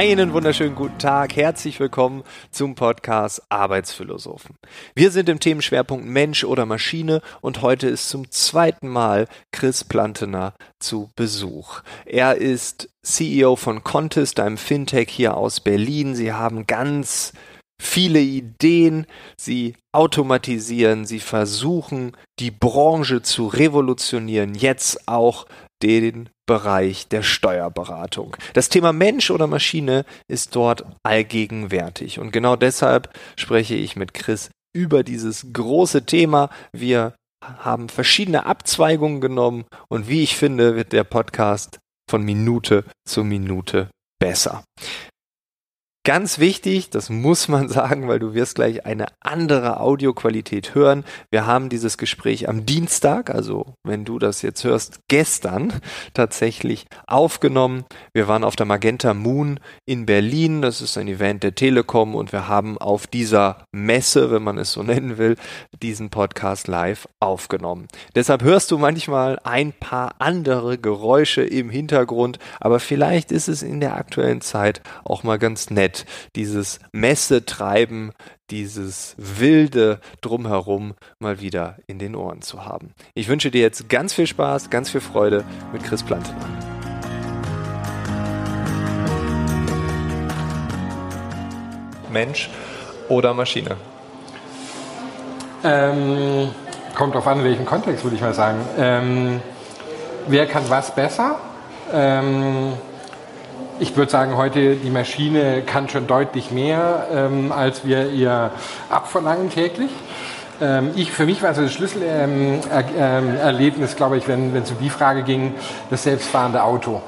Einen wunderschönen guten Tag, herzlich willkommen zum Podcast Arbeitsphilosophen. Wir sind im Themenschwerpunkt Mensch oder Maschine und heute ist zum zweiten Mal Chris Plantener zu Besuch. Er ist CEO von Contest, einem Fintech hier aus Berlin. Sie haben ganz viele Ideen, sie automatisieren, sie versuchen, die Branche zu revolutionieren, jetzt auch den Bereich der Steuerberatung. Das Thema Mensch oder Maschine ist dort allgegenwärtig. Und genau deshalb spreche ich mit Chris über dieses große Thema. Wir haben verschiedene Abzweigungen genommen und wie ich finde, wird der Podcast von Minute zu Minute besser. Ganz wichtig, das muss man sagen, weil du wirst gleich eine andere Audioqualität hören. Wir haben dieses Gespräch am Dienstag, also wenn du das jetzt hörst, gestern tatsächlich aufgenommen. Wir waren auf der Magenta Moon in Berlin. Das ist ein Event der Telekom und wir haben auf dieser Messe, wenn man es so nennen will, diesen Podcast live aufgenommen. Deshalb hörst du manchmal ein paar andere Geräusche im Hintergrund, aber vielleicht ist es in der aktuellen Zeit auch mal ganz nett nett, dieses Messetreiben, dieses wilde Drumherum mal wieder in den Ohren zu haben. Ich wünsche dir jetzt ganz viel Spaß, ganz viel Freude mit Chris Plantener. Mensch oder Maschine? Ähm, kommt auf an, in welchem Kontext, würde ich mal sagen. Ähm, wer kann was besser? Ähm, ich würde sagen, heute die Maschine kann schon deutlich mehr, ähm, als wir ihr abverlangen täglich. Ähm, ich, für mich war so das Schlüsselerlebnis, ähm, glaube ich, wenn es um die Frage ging, das selbstfahrende Auto.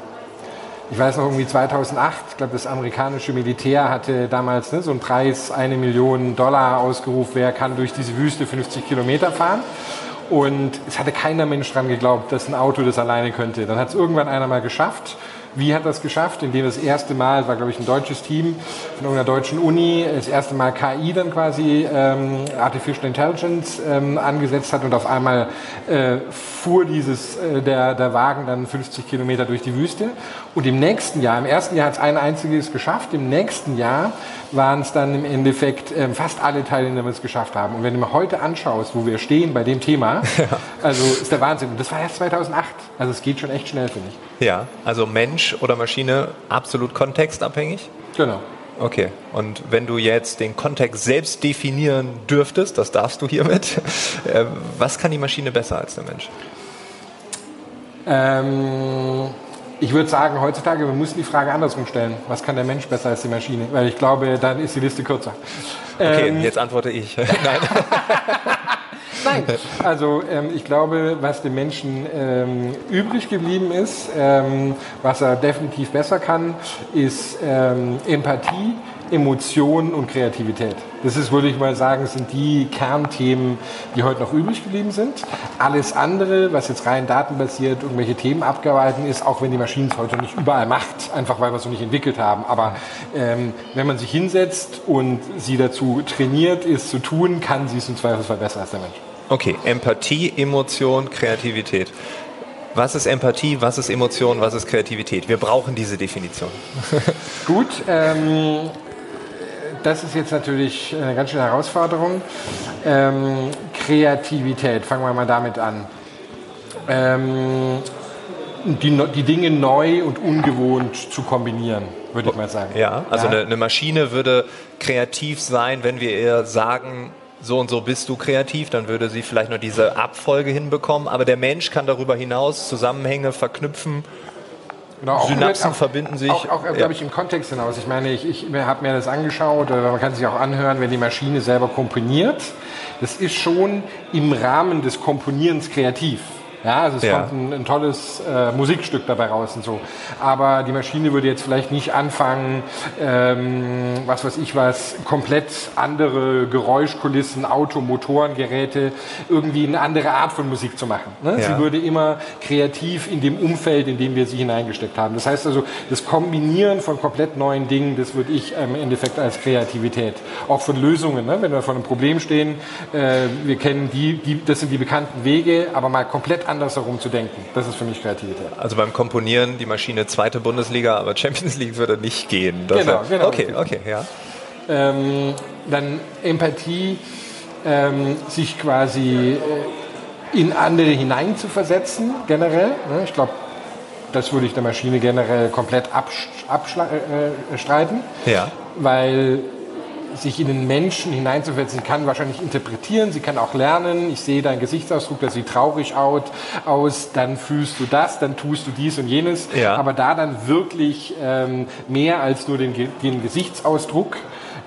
Ich weiß noch irgendwie 2008, ich glaube, das amerikanische Militär hatte damals ne, so einen Preis, eine Million Dollar ausgerufen, wer kann durch diese Wüste 50 Kilometer fahren. Und es hatte keiner Mensch dran geglaubt, dass ein Auto das alleine könnte. Dann hat es irgendwann einer mal geschafft wie hat das geschafft? Indem das erste Mal, war glaube ich ein deutsches Team von irgendeiner deutschen Uni, das erste Mal KI dann quasi, ähm, Artificial Intelligence, ähm, angesetzt hat und auf einmal äh, fuhr dieses, äh, der, der Wagen dann 50 Kilometer durch die Wüste. Und im nächsten Jahr, im ersten Jahr hat es ein einziges geschafft, im nächsten Jahr waren es dann im Endeffekt ähm, fast alle Teilnehmer, die es geschafft haben. Und wenn du mir heute anschaust, wo wir stehen bei dem Thema, ja. also ist der Wahnsinn. Und das war erst 2008. Also es geht schon echt schnell, finde ich. Ja, also Mensch oder Maschine absolut kontextabhängig? Genau. Okay, und wenn du jetzt den Kontext selbst definieren dürftest, das darfst du hiermit, äh, was kann die Maschine besser als der Mensch? Ähm, ich würde sagen, heutzutage, wir müssen die Frage andersrum stellen. Was kann der Mensch besser als die Maschine? Weil ich glaube, dann ist die Liste kürzer. Okay, ähm, jetzt antworte ich. Nein. Nein, also ähm, ich glaube, was dem Menschen ähm, übrig geblieben ist, ähm, was er definitiv besser kann, ist ähm, Empathie, Emotionen und Kreativität. Das ist, würde ich mal sagen, sind die Kernthemen, die heute noch übrig geblieben sind. Alles andere, was jetzt rein datenbasiert irgendwelche Themen abgearbeitet ist, auch wenn die Maschinen es heute nicht überall macht, einfach weil wir es noch nicht entwickelt haben. Aber ähm, wenn man sich hinsetzt und sie dazu trainiert, es zu tun, kann sie es im Zweifelsfall besser als der Mensch. Okay, Empathie, Emotion, Kreativität. Was ist Empathie, was ist Emotion, was ist Kreativität? Wir brauchen diese Definition. Gut, ähm, das ist jetzt natürlich eine ganz schöne Herausforderung. Ähm, Kreativität, fangen wir mal damit an. Ähm, die, die, Dinge neu und ungewohnt zu kombinieren, würde ich mal sagen. Ja, also ja. Eine, eine, Maschine würde kreativ sein, wenn wir ihr sagen, so und so bist du kreativ, dann würde sie vielleicht nur diese Abfolge hinbekommen, aber der Mensch kann darüber hinaus Zusammenhänge verknüpfen Genau, Synapsen auch, verbinden sich. Auch, auch ja. glaube ich, im Kontext hinaus. Ich meine, ich, ich habe mir das angeschaut, oder man kann sich auch anhören, wenn die Maschine selber komponiert. Das ist schon im Rahmen des Komponierens kreativ. Ja, also es ja. kommt ein, ein tolles äh, Musikstück dabei raus und so. Aber die Maschine würde jetzt vielleicht nicht anfangen, ähm, was weiß ich was, komplett andere Geräuschkulissen, Auto, Motoren, Geräte, irgendwie eine andere Art von Musik zu machen. Ne? Ja. Sie würde immer kreativ in dem Umfeld, in dem wir sie hineingesteckt haben. Das heißt also, das Kombinieren von komplett neuen Dingen, das würde ich im Endeffekt als Kreativität. Auch von Lösungen, ne? wenn wir vor einem Problem stehen, äh, wir kennen die, die, das sind die bekannten Wege, aber mal komplett andersherum zu denken. Das ist für mich Kreativität. Also beim Komponieren die Maschine zweite Bundesliga, aber Champions League würde nicht gehen. Genau, genau. Okay, okay, ja. Ähm, dann Empathie, ähm, sich quasi äh, in andere hineinzuversetzen, generell. Ne? Ich glaube, das würde ich der Maschine generell komplett abstreiten. Äh, ja. Weil sich in den Menschen hineinzuversetzen, kann wahrscheinlich interpretieren, sie kann auch lernen. Ich sehe deinen Gesichtsausdruck, der sieht traurig aus, aus, dann fühlst du das, dann tust du dies und jenes. Ja. Aber da dann wirklich ähm, mehr als nur den, den Gesichtsausdruck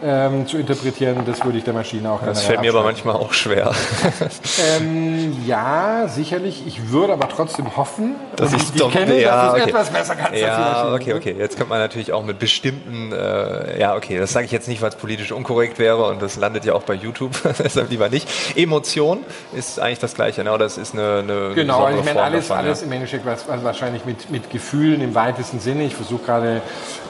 ähm, zu interpretieren, das würde ich der Maschine auch Das fällt mir aber manchmal auch schwer. ähm, ja, sicherlich. Ich würde aber trotzdem hoffen, dass ich es kenne, ja, dass okay. etwas besser kann. Ja, okay, okay. Jetzt könnte man natürlich auch mit bestimmten, äh, ja, okay, das sage ich jetzt nicht, weil es politisch unkorrekt wäre und das landet ja auch bei YouTube, deshalb lieber nicht. Emotion ist eigentlich das Gleiche, ne? oder es ist eine, eine Genau, also ich meine, alles, davon, alles ja. im Endeffekt was, was wahrscheinlich mit, mit Gefühlen im weitesten Sinne. Ich versuche gerade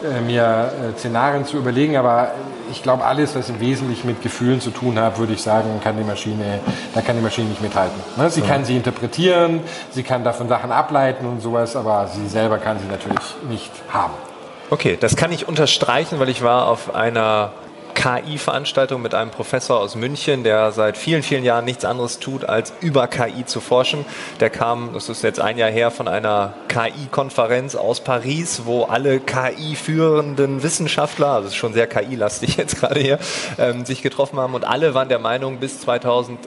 äh, mir äh, Szenarien zu überlegen, aber ich glaube, alles, was im Wesentlichen mit Gefühlen zu tun hat, würde ich sagen, kann die Maschine, da kann die Maschine nicht mithalten. Ne? Sie ja. kann sie interpretieren, sie kann davon Sachen ableiten und sowas, aber sie selber kann sie natürlich nicht haben. Okay, das kann ich unterstreichen, weil ich war auf einer KI-Veranstaltung mit einem Professor aus München, der seit vielen, vielen Jahren nichts anderes tut, als über KI zu forschen. Der kam, das ist jetzt ein Jahr her, von einer KI-Konferenz aus Paris, wo alle KI-führenden Wissenschaftler, also schon sehr KI-lastig jetzt gerade hier, ähm, sich getroffen haben und alle waren der Meinung, bis 2000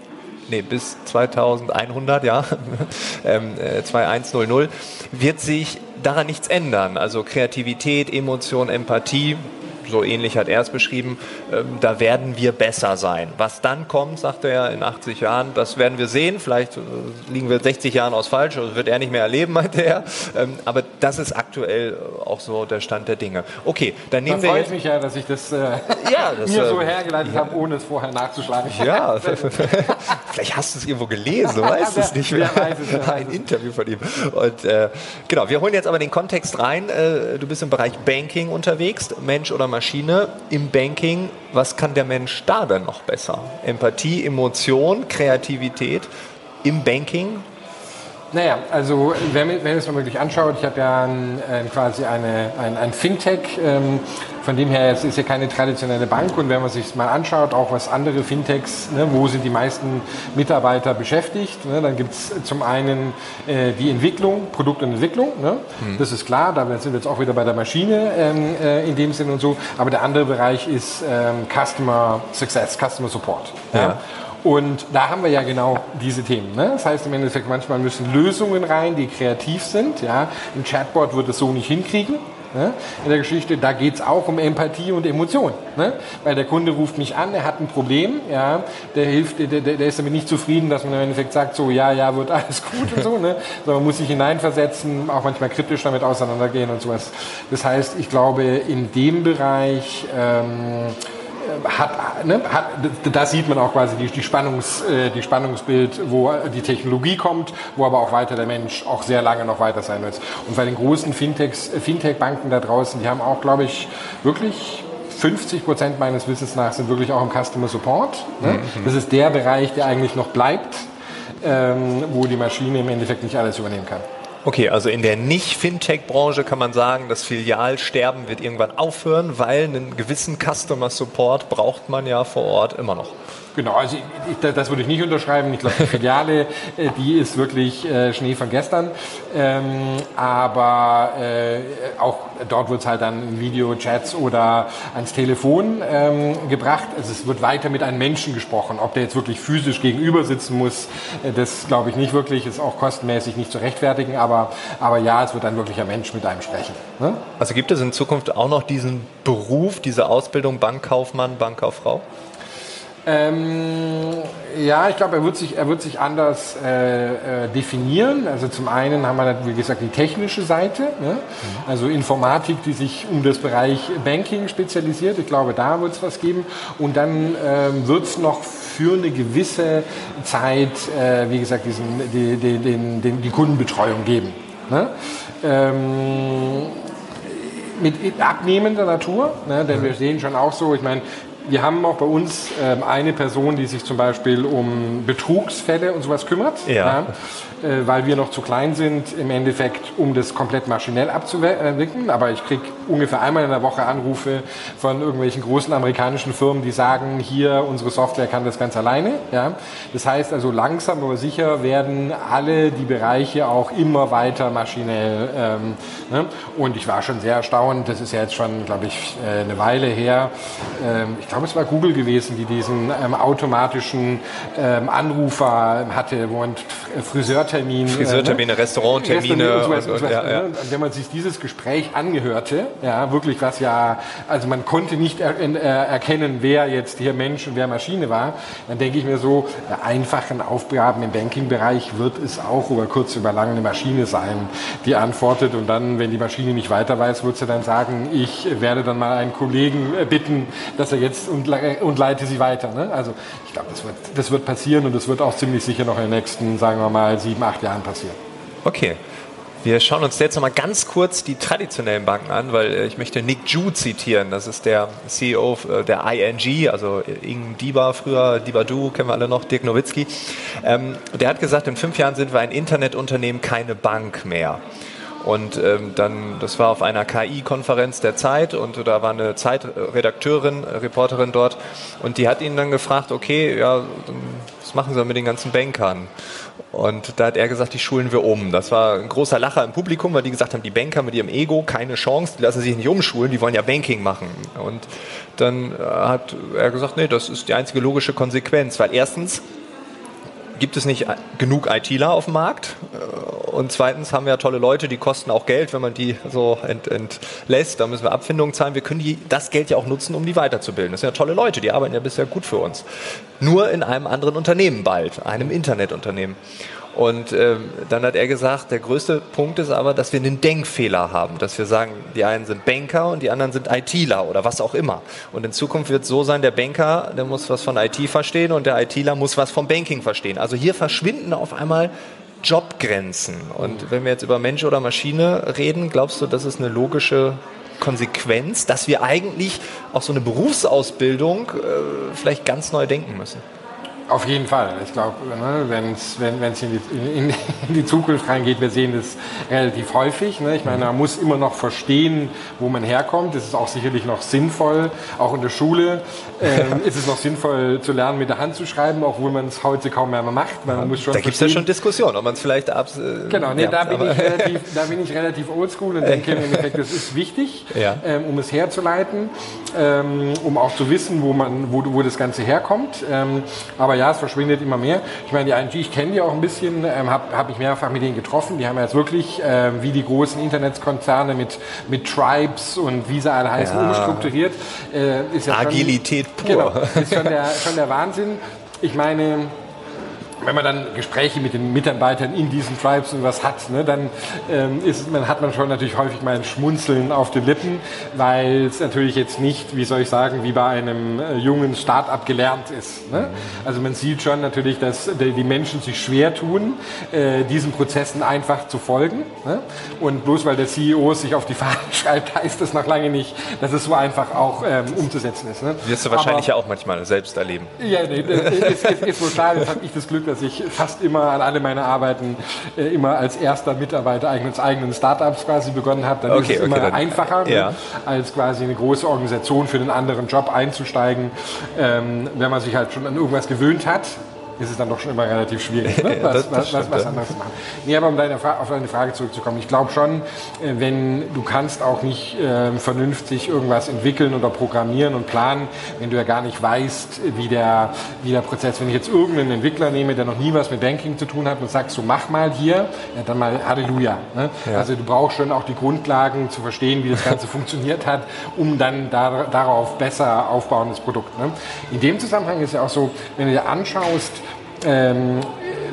nee, bis 2100, ja, ähm, 2100, äh, wird sich daran nichts ändern. Also Kreativität, Emotion, Empathie, so ähnlich hat er es beschrieben, ähm, da werden wir besser sein. Was dann kommt, sagt er in 80 Jahren, das werden wir sehen. Vielleicht äh, liegen wir 60 Jahren aus falsch, das wird er nicht mehr erleben, meinte er. Ähm, aber das ist aktuell auch so der Stand der Dinge. Okay, dann nehmen da wir. freut mich ja, dass ich das, äh, ja, das mir äh, so hergeleitet ja. habe, ohne es vorher nachzuschlagen. Ja, vielleicht hast du es irgendwo gelesen, du weißt es nicht mehr. Ein Interview von ihm. Und äh, genau, wir holen jetzt aber den Kontext rein. Äh, du bist im Bereich Banking unterwegs, Mensch oder Maschine. Maschine im Banking, was kann der Mensch da denn noch besser? Empathie, Emotion, Kreativität im Banking? Naja, also wenn man, wenn es mal wirklich anschaut, ich habe ja ein, ein, quasi eine, ein, ein Fintech, ähm, von dem her jetzt ist ja keine traditionelle Bank und wenn man sich mal anschaut, auch was andere Fintechs, ne, wo sind die meisten Mitarbeiter beschäftigt, ne, dann gibt es zum einen äh, die Entwicklung, Produkt und Entwicklung, ne, mhm. das ist klar, da sind wir jetzt auch wieder bei der Maschine ähm, äh, in dem Sinn und so, aber der andere Bereich ist ähm, Customer Success, Customer Support. Ja. ja. Und da haben wir ja genau diese Themen. Ne? Das heißt im Endeffekt, manchmal müssen Lösungen rein, die kreativ sind. Ja? Ein Chatbot wird es so nicht hinkriegen. Ne? In der Geschichte, da geht es auch um Empathie und Emotion. Ne? Weil der Kunde ruft mich an, er hat ein Problem, ja, der hilft, der, der, der, ist damit nicht zufrieden, dass man im Endeffekt sagt, so ja, ja, wird alles gut und so. Ne? Sondern man muss sich hineinversetzen, auch manchmal kritisch damit auseinandergehen und sowas. Das heißt, ich glaube, in dem Bereich ähm, hat, ne, hat, da sieht man auch quasi die, die, Spannungs, äh, die Spannungsbild, wo die Technologie kommt, wo aber auch weiter der Mensch auch sehr lange noch weiter sein wird. Und bei den großen Fintechs, Fintech-Banken da draußen, die haben auch, glaube ich, wirklich 50 Prozent meines Wissens nach sind wirklich auch im Customer Support. Ne? Mhm. Das ist der Bereich, der eigentlich noch bleibt, ähm, wo die Maschine im Endeffekt nicht alles übernehmen kann. Okay, also in der Nicht-Fintech-Branche kann man sagen, das Filialsterben wird irgendwann aufhören, weil einen gewissen Customer Support braucht man ja vor Ort immer noch. Genau, also ich, das würde ich nicht unterschreiben. Ich glaube, die Filiale, äh, die ist wirklich äh, Schnee von gestern. Ähm, aber äh, auch dort wird es halt dann in Videochats oder ans Telefon ähm, gebracht. Also es wird weiter mit einem Menschen gesprochen. Ob der jetzt wirklich physisch gegenüber sitzen muss, äh, das glaube ich nicht wirklich. Ist auch kostenmäßig nicht zu rechtfertigen. Aber, aber ja, es wird ein Mensch mit einem sprechen. Ne? Also gibt es in Zukunft auch noch diesen Beruf, diese Ausbildung Bankkaufmann, Bankkauffrau? Ähm, ja, ich glaube, er wird sich, er wird sich anders äh, äh, definieren. Also zum einen haben wir, wie gesagt, die technische Seite, ne? mhm. also Informatik, die sich um das Bereich Banking spezialisiert. Ich glaube, da wird es was geben. Und dann ähm, wird es noch für eine gewisse Zeit, äh, wie gesagt, diesen, die, die, den, den, die Kundenbetreuung geben. Ne? Ähm, mit abnehmender Natur, ne? denn mhm. wir sehen schon auch so, ich meine, wir haben auch bei uns ähm, eine Person, die sich zum Beispiel um Betrugsfälle und sowas kümmert. Ja. ja äh, weil wir noch zu klein sind, im Endeffekt, um das komplett maschinell abzuwickeln. Aber ich kriege ungefähr einmal in der Woche Anrufe von irgendwelchen großen amerikanischen Firmen, die sagen, hier, unsere Software kann das ganz alleine. Ja? Das heißt also, langsam aber sicher werden alle die Bereiche auch immer weiter maschinell. Ähm, ne? Und ich war schon sehr erstaunt, das ist ja jetzt schon, glaube ich, äh, eine Weile her. Ähm, ich glaube, es war Google gewesen, die diesen ähm, automatischen ähm, Anrufer hatte, wo Friseur Friseurtermin. Friseurtermine, äh, ne? Restauranttermine. Und so und und so ja, ja. Und wenn man sich dieses Gespräch angehörte, ja, wirklich was ja, also man konnte nicht er, er, erkennen, wer jetzt hier Mensch und wer Maschine war, dann denke ich mir so, bei einfachen Aufgaben im Banking-Bereich wird es auch über kurz über lang eine Maschine sein, die antwortet und dann, wenn die Maschine nicht weiter weiß, wird sie dann sagen, ich werde dann mal einen Kollegen äh, bitten, dass er jetzt und, und leite sie weiter. Ne? Also ich glaube, das wird, das wird passieren und das wird auch ziemlich sicher noch in den nächsten, sagen wir mal, sieben, acht Jahren passieren. Okay. Wir schauen uns jetzt noch mal ganz kurz die traditionellen Banken an, weil äh, ich möchte Nick Ju zitieren. Das ist der CEO äh, der ING, also Ing Diba früher, Diba Du, kennen wir alle noch, Dirk Nowitzki. Ähm, der hat gesagt, in fünf Jahren sind wir ein Internetunternehmen, keine Bank mehr. Und ähm, dann, das war auf einer KI-Konferenz der Zeit und da war eine Zeitredakteurin, Reporterin dort und die hat ihn dann gefragt, okay, ja, was machen Sie mit den ganzen Bankern? Und da hat er gesagt, die schulen wir um. Das war ein großer Lacher im Publikum, weil die gesagt haben, die Banker mit ihrem Ego, keine Chance, die lassen sich nicht umschulen, die wollen ja Banking machen. Und dann äh, hat er gesagt, nee, das ist die einzige logische Konsequenz, weil erstens gibt es nicht genug ITler auf dem Markt und zweitens haben wir ja tolle Leute, die kosten auch Geld, wenn man die so ent, entlässt, da müssen wir Abfindungen zahlen. Wir können die, das Geld ja auch nutzen, um die weiterzubilden. Das sind ja tolle Leute, die arbeiten ja bisher gut für uns. Nur in einem anderen Unternehmen bald, einem Internetunternehmen. Und ähm, dann hat er gesagt, der größte Punkt ist aber, dass wir einen Denkfehler haben, dass wir sagen, die einen sind Banker und die anderen sind ITler oder was auch immer. Und in Zukunft wird es so sein, der Banker, der muss was von IT verstehen und der ITler muss was vom Banking verstehen. Also hier verschwinden auf einmal Jobgrenzen. Und wenn wir jetzt über Mensch oder Maschine reden, glaubst du, das ist eine logische Konsequenz, dass wir eigentlich auch so eine Berufsausbildung äh, vielleicht ganz neu denken müssen? Auf jeden Fall. Ich glaube, ne, wenn's, wenn es in, in, in, die Zukunft reingeht, wir sehen das relativ häufig. Ne? Ich meine, man muss immer noch verstehen, wo man herkommt. Das ist auch sicherlich noch sinnvoll. Auch in der Schule ähm, ist es noch sinnvoll zu lernen, mit der Hand zu schreiben, obwohl man es heute kaum mehr macht. Man muss schon da gibt es ja schon Diskussionen, ob man es vielleicht ab. Äh, genau, nee, ja, da, bin ich relativ, da bin ich relativ oldschool und denke im Endeffekt, das ist wichtig, ja. ähm, um es herzuleiten, ähm, um auch zu wissen, wo, man, wo, wo das Ganze herkommt. Ähm, aber ja, es verschwindet immer mehr. Ich meine, die ING, ich kenne die auch ein bisschen, ähm, habe hab ich mehrfach mit denen getroffen. Die haben jetzt wirklich, ähm, wie die großen Internetkonzerne mit, mit Tribes und wie sie alle heißen, ja. umstrukturiert. Äh, ist ja Agilität schon, pur. Genau, ist schon der, schon der Wahnsinn. Ich meine, wenn man dann Gespräche mit den Mitarbeitern in diesen Tribes und was hat, ne, dann ähm, ist, man, hat man schon natürlich häufig mal ein Schmunzeln auf den Lippen, weil es natürlich jetzt nicht, wie soll ich sagen, wie bei einem äh, jungen Start-up gelernt ist. Ne? Also man sieht schon natürlich, dass die, die Menschen sich schwer tun, äh, diesen Prozessen einfach zu folgen. Ne? Und bloß weil der CEO sich auf die Fahne schreibt, heißt das noch lange nicht, dass es so einfach auch ähm, umzusetzen ist. Ne? Wirst du wahrscheinlich Aber, ja auch manchmal selbst erleben. Ja, nee, ist, ist, ist wohl klar, jetzt habe ich das Glück, dass ich fast immer an alle meine Arbeiten äh, immer als erster Mitarbeiter eines eigenen Startups quasi begonnen habe. Dann okay, ist es okay, immer dann, einfacher, ne, ja. als quasi eine große Organisation für einen anderen Job einzusteigen, ähm, wenn man sich halt schon an irgendwas gewöhnt hat ist es dann doch schon immer relativ schwierig, ne? was, das, das was, was, anderes zu machen. Nee, aber um deine auf deine Frage zurückzukommen, ich glaube schon, äh, wenn du kannst auch nicht äh, vernünftig irgendwas entwickeln oder programmieren und planen, wenn du ja gar nicht weißt, wie der, wie der Prozess, wenn ich jetzt irgendeinen Entwickler nehme, der noch nie was mit Banking zu tun hat und sagst, so mach mal hier, ja, dann mal Halleluja. Ne? Ja. Also du brauchst schon auch die Grundlagen zu verstehen, wie das Ganze funktioniert hat, um dann da, darauf besser aufbauendes Produkt. Ne? In dem Zusammenhang ist ja auch so, wenn du dir anschaust, ähm,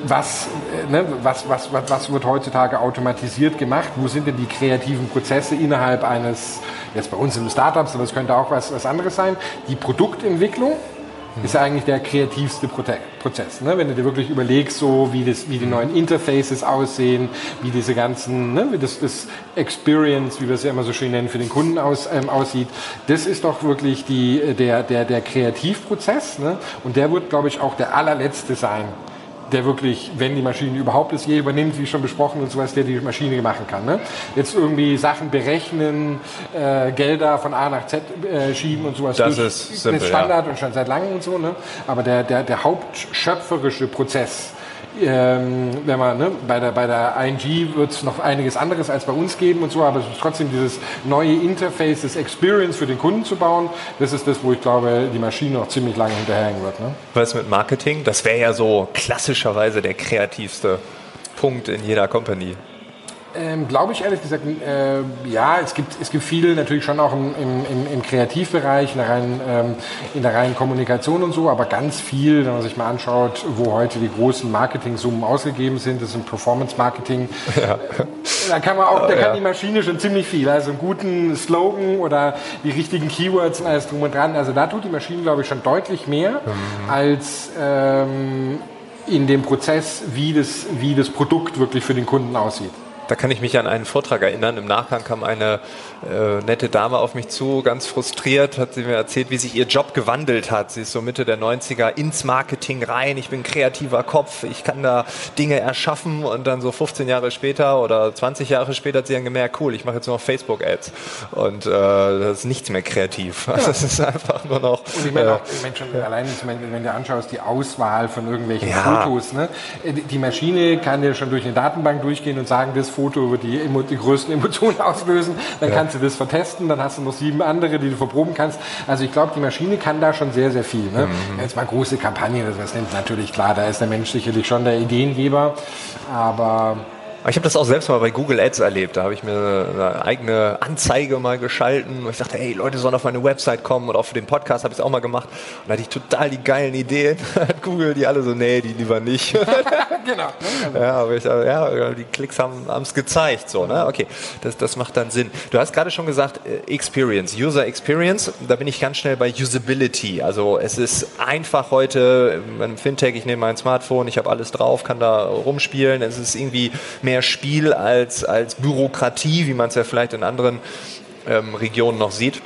was, äh, ne, was, was, was, was wird heutzutage automatisiert gemacht? Wo sind denn die kreativen Prozesse innerhalb eines, jetzt bei uns im Startups, aber es könnte auch was, was anderes sein, die Produktentwicklung, ist eigentlich der kreativste Prozess. Ne? Wenn du dir wirklich überlegst, so wie, das, wie die neuen Interfaces aussehen, wie diese ganzen, ne? wie das, das Experience, wie wir es ja immer so schön nennen, für den Kunden aus, ähm, aussieht, das ist doch wirklich die, der, der, der Kreativprozess. Ne? Und der wird, glaube ich, auch der allerletzte sein der wirklich, wenn die Maschine überhaupt es je übernimmt, wie schon besprochen und sowas, der die Maschine machen kann. Ne? Jetzt irgendwie Sachen berechnen, äh, Gelder von A nach Z äh, schieben und sowas. Das ist simpel, das Standard ja. und schon seit langem und so. Ne? Aber der, der, der hauptschöpferische Prozess, ähm, wenn man ne, bei der bei der ING wird es noch einiges anderes als bei uns geben und so, aber trotzdem dieses neue Interface, das Experience für den Kunden zu bauen, das ist das, wo ich glaube, die Maschine noch ziemlich lange hinterherhängen wird. Ne? Was mit Marketing? Das wäre ja so klassischerweise der kreativste Punkt in jeder Company. Ähm, Glaube ich ehrlich gesagt, äh, ja, es gibt, es gibt viel natürlich schon auch im, im, im Kreativbereich, in der, reinen, ähm, in der reinen Kommunikation und so, aber ganz viel, wenn man sich mal anschaut, wo heute die großen Marketing-Summen ausgegeben sind, das ist im Performance-Marketing. Ja. Da kann man auch, da kann die Maschine schon ziemlich viel. Also einen guten Slogan oder die richtigen Keywords und alles drum und dran. Also da tut die Maschine, glaube ich, schon deutlich mehr mhm. als ähm, in dem Prozess, wie das, wie das Produkt wirklich für den Kunden aussieht da kann ich mich an einen Vortrag erinnern. Im Nachgang kam eine äh, nette Dame auf mich zu, ganz frustriert, hat sie mir erzählt, wie sich ihr Job gewandelt hat. Sie ist so Mitte der 90er ins Marketing rein. Ich bin kreativer Kopf, ich kann da Dinge erschaffen und dann so 15 Jahre später oder 20 Jahre später hat sie dann gemerkt, cool, ich mache jetzt nur noch Facebook-Ads und äh, das ist nichts mehr kreativ. Ja. Das ist einfach nur noch. Und ich meine, auch, ich meine schon ja. allein, wenn du anschaust, die Auswahl von irgendwelchen ja. Fotos, ne? die Maschine kann ja schon durch eine Datenbank durchgehen und sagen, das Foto wird die, die größten Emotionen auslösen, dann ja. kannst du das vertesten, dann hast du noch sieben andere, die du verproben kannst. Also ich glaube, die Maschine kann da schon sehr, sehr viel. Ne? Mhm. Jetzt mal große Kampagne, das ist natürlich klar, da ist der Mensch sicherlich schon der Ideengeber, aber ich habe das auch selbst mal bei Google Ads erlebt. Da habe ich mir eine eigene Anzeige mal geschalten und ich dachte, hey, Leute sollen auf meine Website kommen und auch für den Podcast habe ich es auch mal gemacht. Und da hatte ich total die geilen Ideen. Hat Google die alle so, nee, die lieber nicht. genau. Ja, aber ich, ja, die Klicks haben es gezeigt. So, ne? Okay, das, das macht dann Sinn. Du hast gerade schon gesagt, äh, Experience, User Experience. Da bin ich ganz schnell bei Usability. Also es ist einfach heute, im Fintech, ich nehme mein Smartphone, ich habe alles drauf, kann da rumspielen. Es ist irgendwie mehr mehr Spiel als, als Bürokratie, wie man es ja vielleicht in anderen ähm, Regionen noch sieht.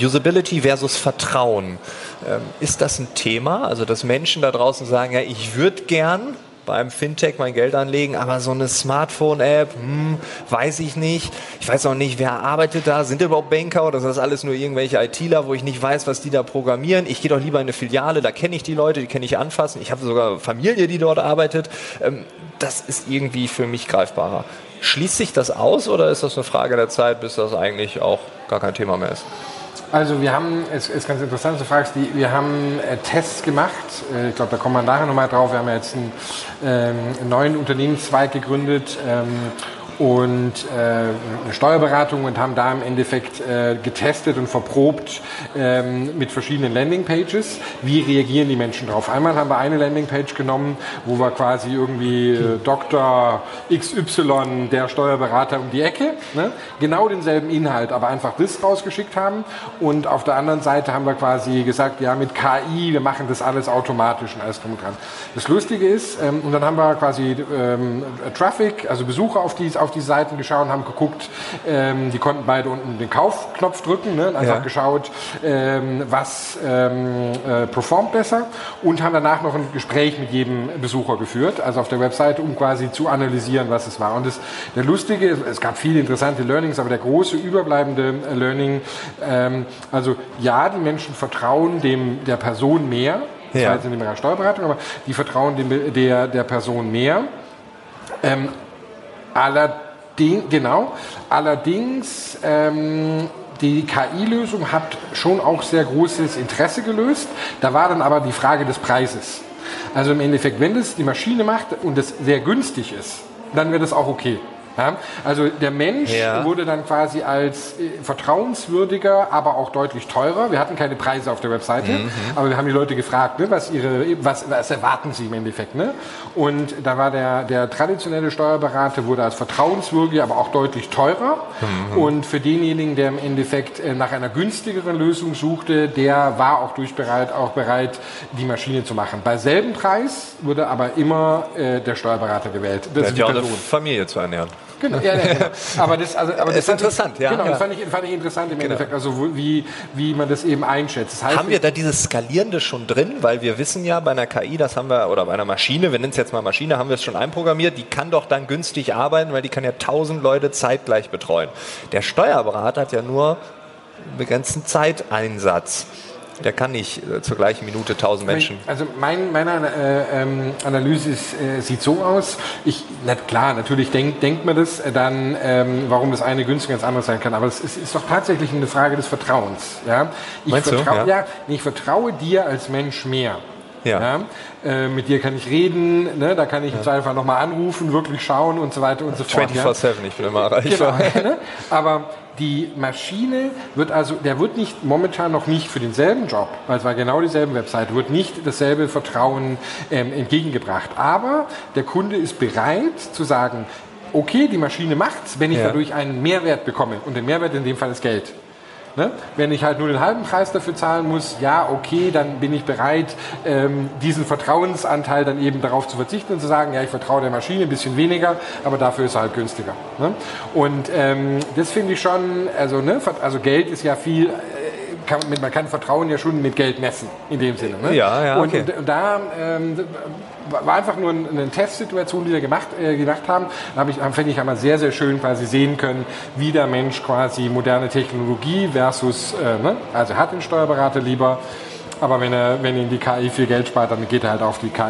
Usability versus Vertrauen. Ähm, ist das ein Thema? Also, dass Menschen da draußen sagen, ja, ich würde gern beim Fintech mein Geld anlegen, aber so eine Smartphone-App, hm, weiß ich nicht. Ich weiß auch nicht, wer arbeitet da. Sind überhaupt Banker oder sind das alles nur irgendwelche ITler, wo ich nicht weiß, was die da programmieren? Ich gehe doch lieber in eine Filiale, da kenne ich die Leute, die kenne ich anfassen. Ich habe sogar Familie, die dort arbeitet. Ähm, das ist irgendwie für mich greifbarer. Schließt sich das aus oder ist das eine Frage der Zeit, bis das eigentlich auch gar kein Thema mehr ist? Also wir haben, es ist ganz interessant, du fragst, die, wir haben äh, Tests gemacht, äh, ich glaube, da kommen wir nachher nochmal drauf, wir haben ja jetzt einen, ähm, neuen Unternehmenszweig gegründet ähm, und äh, eine Steuerberatung und haben da im Endeffekt äh, getestet und verprobt ähm, mit verschiedenen Landingpages, wie reagieren die Menschen drauf. Einmal haben wir eine Landingpage genommen, wo wir quasi irgendwie äh, Dr. XY, der Steuerberater um die Ecke, ne? genau denselben Inhalt, aber einfach das rausgeschickt haben. Und auf der anderen Seite haben wir quasi gesagt, ja, mit KI, wir machen das alles automatisch und alles drum und dran. Das Lustige ist, ähm, und dann haben wir quasi ähm, Traffic, also Besucher auf die auf die Seiten geschaut und haben geguckt, ähm, die konnten beide unten den Kaufknopf drücken, ne? einfach ja. geschaut, ähm, was ähm, äh, performt besser und haben danach noch ein Gespräch mit jedem Besucher geführt, also auf der Webseite, um quasi zu analysieren, was es war. Und das, der lustige, es gab viele interessante Learnings, aber der große überbleibende Learning, ähm, also ja, die Menschen vertrauen dem der Person mehr, das ja. war jetzt in dem Bereich Steuerberatung, aber die vertrauen dem, der, der Person mehr. Ähm, allerdings, genau, allerdings, ähm, die KI-Lösung hat schon auch sehr großes Interesse gelöst. Da war dann aber die Frage des Preises. Also im Endeffekt, wenn das die Maschine macht und es sehr günstig ist, dann wird es auch okay. Ja? Also der Mensch Ja. wurde dann quasi als äh, vertrauenswürdiger, aber auch deutlich teurer. Wir hatten keine Preise auf der Webseite, Mhm. aber wir haben die Leute gefragt, ne, was, ihre, was, was erwarten sie im Endeffekt. Ne? Und da war der, der traditionelle Steuerberater wurde als vertrauenswürdiger, aber auch deutlich teurer. Mhm. Und für denjenigen, der im Endeffekt äh, nach einer günstigeren Lösung suchte, der war auch durchbereit, auch bereit, die Maschine zu machen. Bei selben Preis wurde aber immer äh, der Steuerberater gewählt. Das Der ist die ja. Familie zu ernähren. Genau, ja, ja, genau. Aber das, also, aber das Ist interessant, ich, ja, Genau, das fand ich, fand ich interessant im Endeffekt, also wie, wie man das eben einschätzt. Das heißt, Haben wir da dieses Skalierende schon drin? Weil wir wissen ja bei einer KI, das haben wir, oder bei einer Maschine, wir nennen es jetzt mal Maschine, haben wir es schon einprogrammiert, die kann doch dann günstig arbeiten, weil die kann ja tausend Leute zeitgleich betreuen. Der Steuerberater hat ja nur einen begrenzten Zeiteinsatz. Der kann nicht äh, zur gleichen Minute tausend Menschen. Also mein, meine äh, ähm, Analyse ist, äh, sieht so aus. Ich, na klar, natürlich denk, denkt man das äh, dann, ähm, warum das eine günstiger als das andere sein kann. Aber es ist, ist doch tatsächlich eine Frage des Vertrauens. Ja? Ich, Meinst du? vertrau, Ja. ja, ich vertraue dir als Mensch mehr. Ja. Äh, mit dir kann ich reden, ne? da kann ich im Zweifel nochmal anrufen, wirklich schauen und so weiter und so fort. ja. 24-7, ich bin immer erreichbar. Genau. ne? Aber die Maschine wird also, der wird nicht momentan noch nicht für denselben Job, weil es war genau dieselbe Webseite, wird nicht dasselbe Vertrauen ähm, entgegengebracht. Aber der Kunde ist bereit zu sagen, okay, die Maschine macht's, wenn ich Ja. dadurch einen Mehrwert bekomme. Und der Mehrwert in dem Fall ist Geld. Ne? Wenn ich halt nur den halben Preis dafür zahlen muss, ja, okay, dann bin ich bereit, ähm, diesen Vertrauensanteil dann eben darauf zu verzichten und zu sagen, ja, ich vertraue der Maschine ein bisschen weniger, aber dafür ist er halt günstiger. Ne? Und ähm, das finde ich schon, also, ne, also Geld ist ja viel, kann, man- kann Vertrauen ja schon mit Geld messen, in dem Sinne. Ne? Ja, ja, und, okay. und, und da ähm, war einfach nur ein- eine Testsituation, die wir gemacht, äh, gemacht haben. Da habe ich, finde ich, einmal sehr, sehr schön quasi sehen können, wie der Mensch quasi moderne Technologie versus, äh, ne? also hat den Steuerberater lieber, aber wenn er, wenn ihn die KI viel Geld spart, dann geht er halt auf die KI.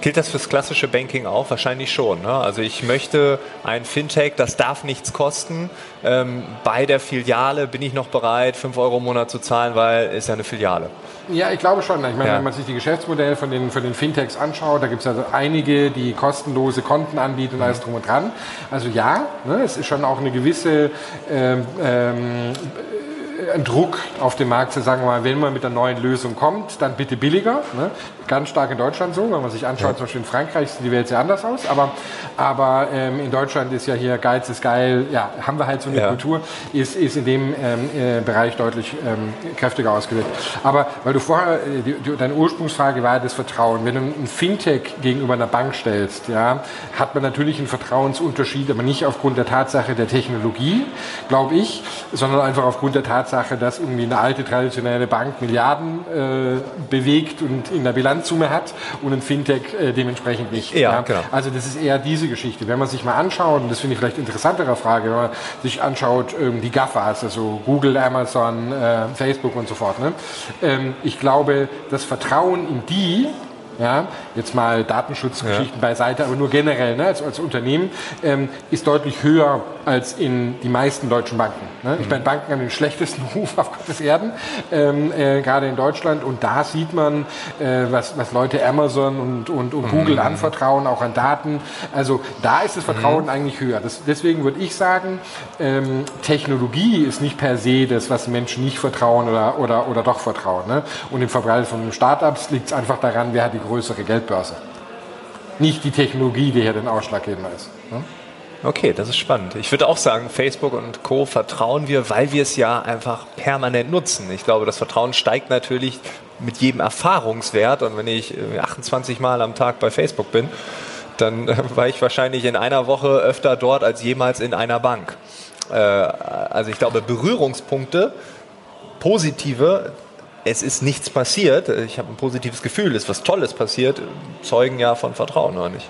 Gilt das fürs klassische Banking auch? Wahrscheinlich schon. Ne? Also ich möchte ein Fintech, das darf nichts kosten. Ähm, bei der Filiale bin ich noch bereit, 5 Euro im Monat zu zahlen, weil ist ja eine Filiale. Ja, ich glaube schon. Ich meine, Ja. wenn man sich die Geschäftsmodelle von den, von den Fintechs anschaut, da gibt es also einige, die kostenlose Konten anbieten und alles drum und dran. Also ja, ne, es ist schon auch eine gewisse ähm, ähm, Druck auf dem Markt zu sagen, mal, wenn man mit einer neuen Lösung kommt, dann bitte billiger. Ne? Ganz stark in Deutschland so, wenn man sich anschaut, zum Beispiel in Frankreich sieht die Welt sehr anders aus, aber, aber ähm, in Deutschland ist ja hier Geiz ist geil, ja, haben wir halt so eine Ja. Kultur, ist, ist in dem ähm, äh, Bereich deutlich ähm, kräftiger ausgewirkt. Aber weil du vorher, äh, die, die, deine Ursprungsfrage war ja das Vertrauen. Wenn du ein Fintech gegenüber einer Bank stellst, ja, hat man natürlich einen Vertrauensunterschied, aber nicht aufgrund der Tatsache der Technologie, glaube ich, sondern einfach aufgrund der Tatsache, dass irgendwie eine alte traditionelle Bank Milliarden äh, bewegt und in der Bilanzsumme hat und ein Fintech äh, dementsprechend nicht. Ja, genau. Also das ist eher diese Geschichte. Wenn man sich mal anschaut, und das finde ich vielleicht interessantere Frage, wenn man sich anschaut, ähm, die GAFAs, also Google, Amazon, äh, Facebook und so fort. Ne? Ähm, ich glaube, das Vertrauen in die, ja, jetzt mal Datenschutzgeschichten beiseite, aber nur generell ne, als, als Unternehmen, ähm, ist deutlich höher als in die meisten deutschen Banken. Ne? Ich meine, Banken haben den schlechtesten Ruf auf Gottes Erden, ähm, äh, gerade in Deutschland. Und da sieht man, äh, was, was Leute Amazon und, und, und Google anvertrauen, auch an Daten. Also da ist das Vertrauen eigentlich höher. Das, deswegen würde ich sagen, ähm, Technologie ist nicht per se das, was Menschen nicht vertrauen oder, oder, oder doch vertrauen. Ne? Und im Verbreiten von Startups liegt es einfach daran, wer hat die größere Geldbörse. Nicht die Technologie, die hier den Ausschlag geben ist. Ne? Okay, das ist spannend. Ich würde auch sagen, Facebook und Co. vertrauen wir, weil wir es ja einfach permanent nutzen. Ich glaube, das Vertrauen steigt natürlich mit jedem Erfahrungswert. Und wenn ich äh, 28 Mal am Tag bei Facebook bin, dann äh, war ich wahrscheinlich in einer Woche öfter dort als jemals in einer Bank. Äh, also ich glaube, Berührungspunkte, positive, es ist nichts passiert, ich habe ein positives Gefühl, es ist was Tolles passiert, zeugen ja von Vertrauen, oder nicht?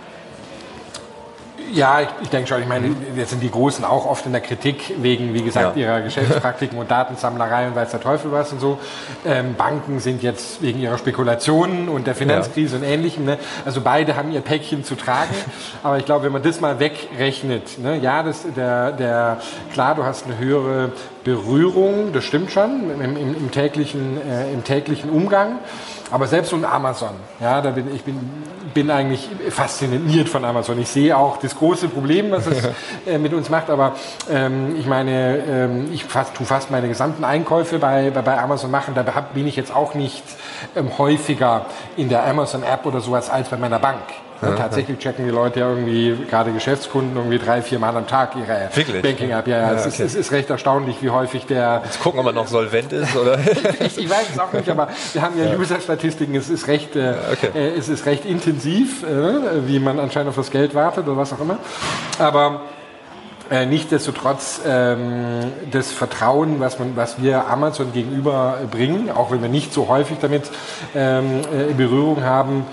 Ja, ich, ich denke schon. Ich meine, jetzt sind die Großen auch oft in der Kritik wegen, wie gesagt, Ja. ihrer Geschäftspraktiken und Datensammlerei und weiß der Teufel was und so. Ähm, Banken sind jetzt wegen ihrer Spekulationen und der Finanzkrise und Ähnlichem. Ne? Also beide haben ihr Päckchen zu tragen. Aber ich glaube, wenn man das mal wegrechnet, ne? ja, das, der, der, klar, du hast eine höhere Berührung, das stimmt schon, im, im, im täglichen, äh, im täglichen Umgang. Aber selbst ein Amazon, ja, da bin ich bin, bin eigentlich fasziniert von Amazon. Ich sehe auch das große Problem, was es äh, mit uns macht. Aber ähm, ich meine, ähm, ich fast, tu fast meine gesamten Einkäufe bei, bei, bei Amazon machen. Da bin ich jetzt auch nicht ähm, häufiger in der Amazon App oder sowas als bei meiner Bank. Ja, tatsächlich checken die Leute ja irgendwie, gerade Geschäftskunden, irgendwie drei, vier Mal am Tag ihre Banking-App. Ja, ja, ja es, okay. ist, es, ist, recht erstaunlich, wie häufig der... Jetzt gucken, ob man noch solvent ist, oder? ich, ich, weiß es auch nicht, aber wir haben ja, ja. User-Statistiken, es ist recht, äh, okay. äh, es ist recht intensiv, äh, wie man anscheinend auf das Geld wartet oder was auch immer. Aber... Äh, nichtsdestotrotz ähm, das Vertrauen, was, man, was wir Amazon gegenüber bringen, auch wenn wir nicht so häufig damit ähm, äh, in Berührung haben,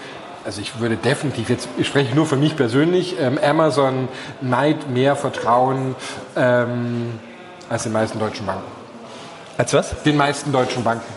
also ich würde definitiv, jetzt ich spreche nur für mich persönlich, ähm, Amazon neigt mehr Vertrauen ähm, als den meisten deutschen Banken. Als was? Den meisten deutschen Banken.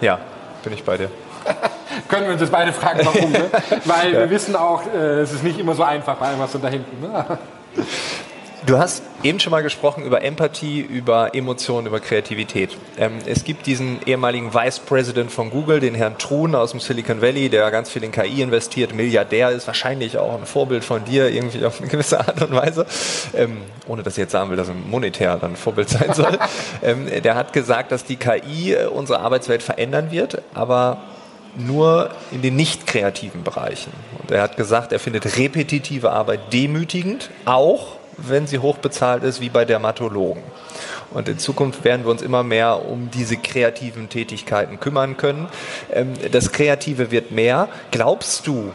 Ja, bin ich bei dir. Können wir uns jetzt beide fragen, warum? Ne? Weil ja. wir wissen auch, äh, es ist nicht immer so einfach bei Amazon da hinten. Ne? Du hast eben schon mal gesprochen über Empathie, über Emotionen, über Kreativität. Ähm, es gibt diesen ehemaligen Vice President von Google, den Herrn Truhn aus dem Silicon Valley, der ganz viel in KI investiert, Milliardär ist, wahrscheinlich auch ein Vorbild von dir irgendwie auf eine gewisse Art und Weise, ähm, ohne dass ich jetzt sagen will, dass er monetär dann Vorbild sein soll. ähm, der hat gesagt, dass die KI äh, unsere Arbeitswelt verändern wird, aber nur in den nicht kreativen Bereichen. Und er hat gesagt, er findet repetitive Arbeit demütigend, auch wenn sie hochbezahlt ist, wie bei Dermatologen. Und in Zukunft werden wir uns immer mehr um diese kreativen Tätigkeiten kümmern können. Ähm, das Kreative wird mehr. Glaubst du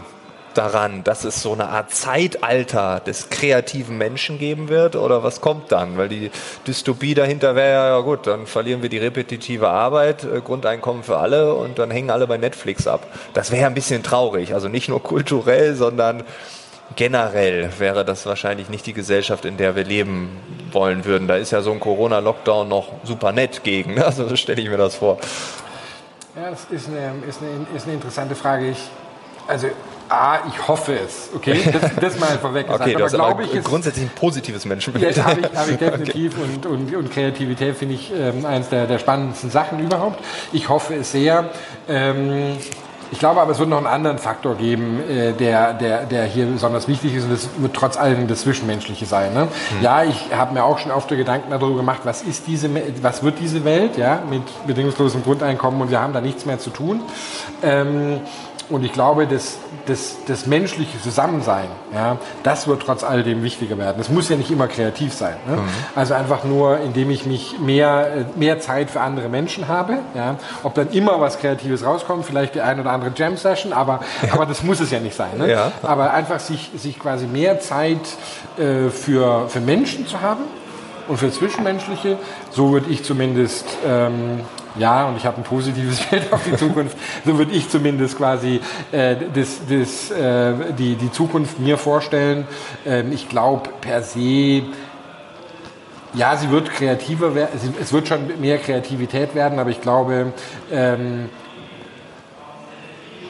daran, dass es so eine Art Zeitalter des kreativen Menschen geben wird? Oder was kommt dann? Weil die Dystopie dahinter wäre ja gut, dann verlieren wir die repetitive Arbeit, äh, Grundeinkommen für alle und dann hängen alle bei Netflix ab. Das wäre ein bisschen traurig. Also nicht nur kulturell, sondern generell wäre das wahrscheinlich nicht die Gesellschaft, in der wir leben wollen würden. Da ist ja so ein Corona-Lockdown noch super nett gegen. Ne? Also so stelle ich mir das vor. Ja, das ist eine, ist eine, ist eine interessante Frage. Ich, also A, ich hoffe es. Okay, das, das mal vorweg gesagt. Okay, aber glaube ich, ist, grundsätzlich ein positives Menschenbild. Ja, habe ich, hab ich definitiv okay. und, und, und, Kreativität finde ich ähm, eines der, der spannendsten Sachen überhaupt. Ich hoffe es sehr. Ähm, ich glaube aber, es wird noch einen anderen Faktor geben, äh, der, der, der hier besonders wichtig ist und das wird trotz allem das Zwischenmenschliche sein. Ne? Mhm. Ja, ich habe mir auch schon oft Gedanken darüber gemacht, was ist diese, was wird diese Welt, ja, mit bedingungslosem Grundeinkommen und wir haben da nichts mehr zu tun. Ähm, und ich glaube, das, das, das menschliche Zusammensein, ja, das wird trotz alledem wichtiger werden. Es muss ja nicht immer kreativ sein. Ne? Mhm. Also einfach nur, indem ich mich mehr, mehr Zeit für andere Menschen habe. Ja? Ob dann immer was Kreatives rauskommt, vielleicht die ein oder andere Jam-Session, aber, ja. aber das muss es ja nicht sein. Ne? Ja. Aber einfach sich, sich quasi mehr Zeit äh, für, für Menschen zu haben und für Zwischenmenschliche, so würde ich zumindest ähm, ja, und ich habe ein positives Bild auf die Zukunft. So würde ich zumindest quasi äh, das, das, äh, die, die Zukunft mir vorstellen. Ähm, ich glaube per se, ja, sie wird kreativer werden, es wird schon mehr Kreativität werden, aber ich glaube, ähm,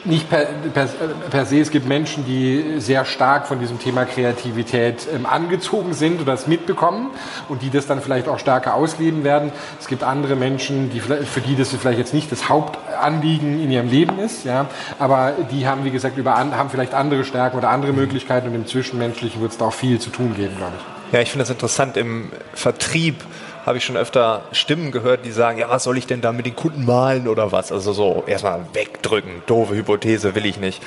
nicht per, per, per, se, es gibt Menschen, die sehr stark von diesem Thema Kreativität ähm, angezogen sind oder es mitbekommen und die das dann vielleicht auch stärker ausleben werden. Es gibt andere Menschen, die, für die das vielleicht jetzt nicht das Hauptanliegen in ihrem Leben ist, ja, aber die haben, wie gesagt, über, haben vielleicht andere Stärken oder andere Möglichkeiten und im Zwischenmenschlichen wird es da auch viel zu tun geben, glaube ich. Ja, ich finde das interessant im Vertrieb habe ich schon öfter Stimmen gehört, die sagen, ja, was soll ich denn da mit den Kunden malen oder was? Also so erstmal wegdrücken, doofe Hypothese will ich nicht.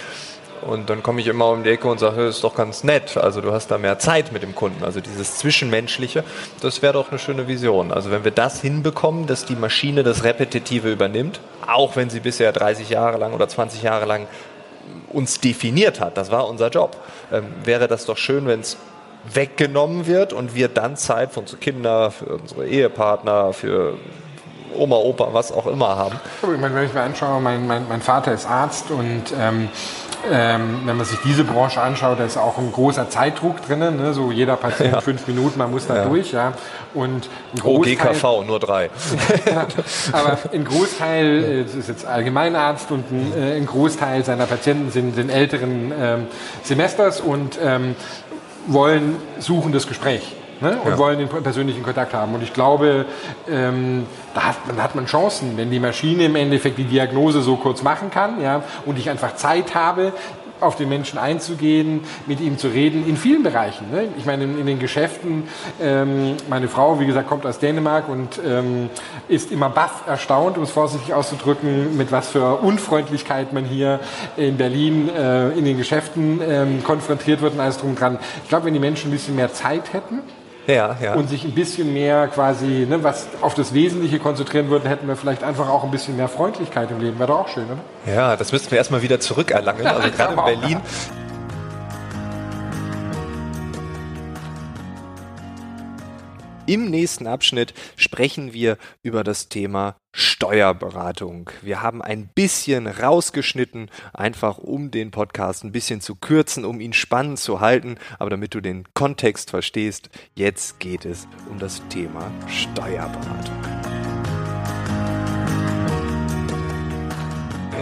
Und dann komme ich immer um die Ecke und sage, das ist doch ganz nett. Also du hast da mehr Zeit mit dem Kunden. Also dieses Zwischenmenschliche, das wäre doch eine schöne Vision. Also wenn wir das hinbekommen, dass die Maschine das Repetitive übernimmt, auch wenn sie bisher 30 Jahre lang oder 20 Jahre lang uns definiert hat, das war unser Job, ähm, wäre das doch schön, wenn es weggenommen wird und wir dann Zeit für unsere Kinder, für unsere Ehepartner, für Oma, Opa, was auch immer haben. Ich meine, wenn ich mir anschaue, mein, mein, mein Vater ist Arzt und ähm, ähm, wenn man sich diese Branche anschaut, da ist auch ein großer Zeitdruck drin. Ne? So jeder Patient ja. fünf Minuten, man muss da ja. durch. Ja? Und OGKV, nur drei. ja, aber ein Großteil, äh, das ist jetzt Allgemeinarzt und ein, äh, ein Großteil seiner Patienten sind, sind älteren ähm, Semesters und ähm, wollen suchen das Gespräch. ne? und ja. wollen den persönlichen Kontakt haben. Und ich glaube, ähm, da hat, dann hat man Chancen, wenn die Maschine im Endeffekt die Diagnose so kurz machen kann ja, und ich einfach Zeit habe, auf den Menschen einzugehen, mit ihm zu reden, in vielen Bereichen. Ne? Ich meine, in, in den Geschäften, ähm, meine Frau, wie gesagt, kommt aus Dänemark und ähm, ist immer baff erstaunt, um es vorsichtig auszudrücken, mit was für Unfreundlichkeit man hier in Berlin äh, in den Geschäften ähm, konfrontiert wird und alles drum dran. Ich glaube, wenn die Menschen ein bisschen mehr Zeit hätten, ja, ja. und sich ein bisschen mehr quasi ne, was auf das Wesentliche konzentrieren würden, hätten wir vielleicht einfach auch ein bisschen mehr Freundlichkeit im Leben. Wäre doch auch schön, oder? Ja, das müssten wir erstmal wieder zurückerlangen. Also gerade in Berlin. Im nächsten Abschnitt sprechen wir über das Thema Steuerberatung. Wir haben ein bisschen rausgeschnitten, einfach um den Podcast ein bisschen zu kürzen, um ihn spannend zu halten. Aber damit du den Kontext verstehst, jetzt geht es um das Thema Steuerberatung.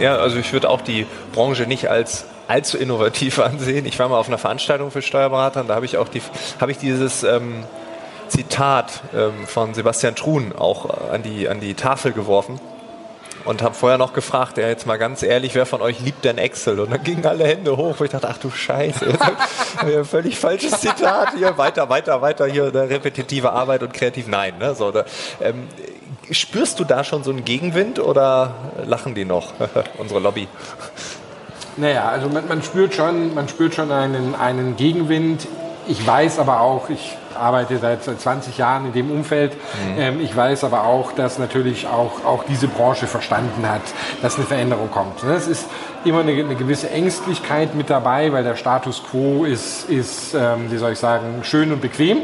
Ja, also ich würde auch die Branche nicht als allzu innovativ ansehen. Ich war mal auf einer Veranstaltung für Steuerberater und da habe ich auch die, habe ich dieses ähm, Zitat ähm, von Sebastian Truhn auch an die, an die Tafel geworfen und habe vorher noch gefragt, ja jetzt mal ganz ehrlich, wer von euch liebt denn Excel? Und dann gingen alle Hände hoch, wo ich dachte, ach du Scheiße, ein völlig falsches Zitat hier, weiter, weiter, weiter, hier eine repetitive Arbeit und kreativ, nein. Ne? So, da, ähm, spürst du da schon so einen Gegenwind oder lachen die noch, unsere Lobby? Naja, also man, man, spürt schon, man spürt schon einen, einen Gegenwind. Ich weiß aber auch, ich arbeite seit, seit 20 Jahren in dem Umfeld. Mhm. Ähm, ich weiß aber auch, dass natürlich auch, auch diese Branche verstanden hat, dass eine Veränderung kommt. Ne? Es ist immer eine, eine gewisse Ängstlichkeit mit dabei, weil der Status quo ist, ist ähm, wie soll ich sagen, schön und bequem.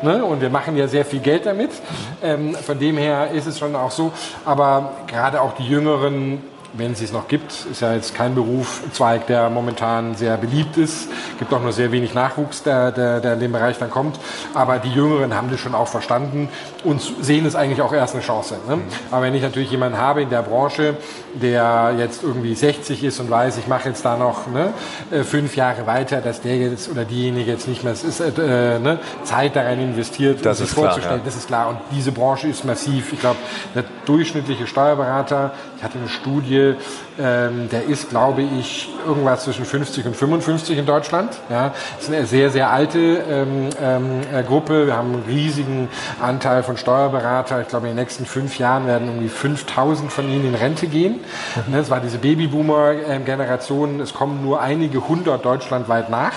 Ne? Und wir machen ja sehr viel Geld damit. Mhm. Ähm, von dem her ist es schon auch so. Aber gerade auch die Jüngeren wenn es es noch gibt. Ist ja jetzt kein Berufszweig, der momentan sehr beliebt ist. Gibt auch nur sehr wenig Nachwuchs, der, der, der in dem Bereich dann kommt. Aber die Jüngeren haben das schon auch verstanden und sehen es eigentlich auch erst eine Chance. Ne? Mhm. Aber wenn ich natürlich jemanden habe in der Branche, der jetzt irgendwie 60 ist und weiß, ich mache jetzt da noch ne, äh, fünf Jahre weiter, dass der jetzt oder diejenige jetzt nicht mehr ist, äh, ne, Zeit daran investiert, das um sich vorzustellen, ja. das ist klar. Und diese Branche ist massiv. Ich glaube, der durchschnittliche Steuerberater, ich hatte eine Studie, ähm, der ist, glaube ich, irgendwas zwischen 50 und 55 in Deutschland. Ja, das ist eine sehr, sehr alte ähm, ähm, äh, Gruppe. Wir haben einen riesigen Anteil von Steuerberater. Ich glaube, in den nächsten fünf Jahren werden irgendwie 5000 von ihnen in Rente gehen. Mhm. Das war diese Babyboomer-Generation. Es kommen nur einige hundert deutschlandweit nach.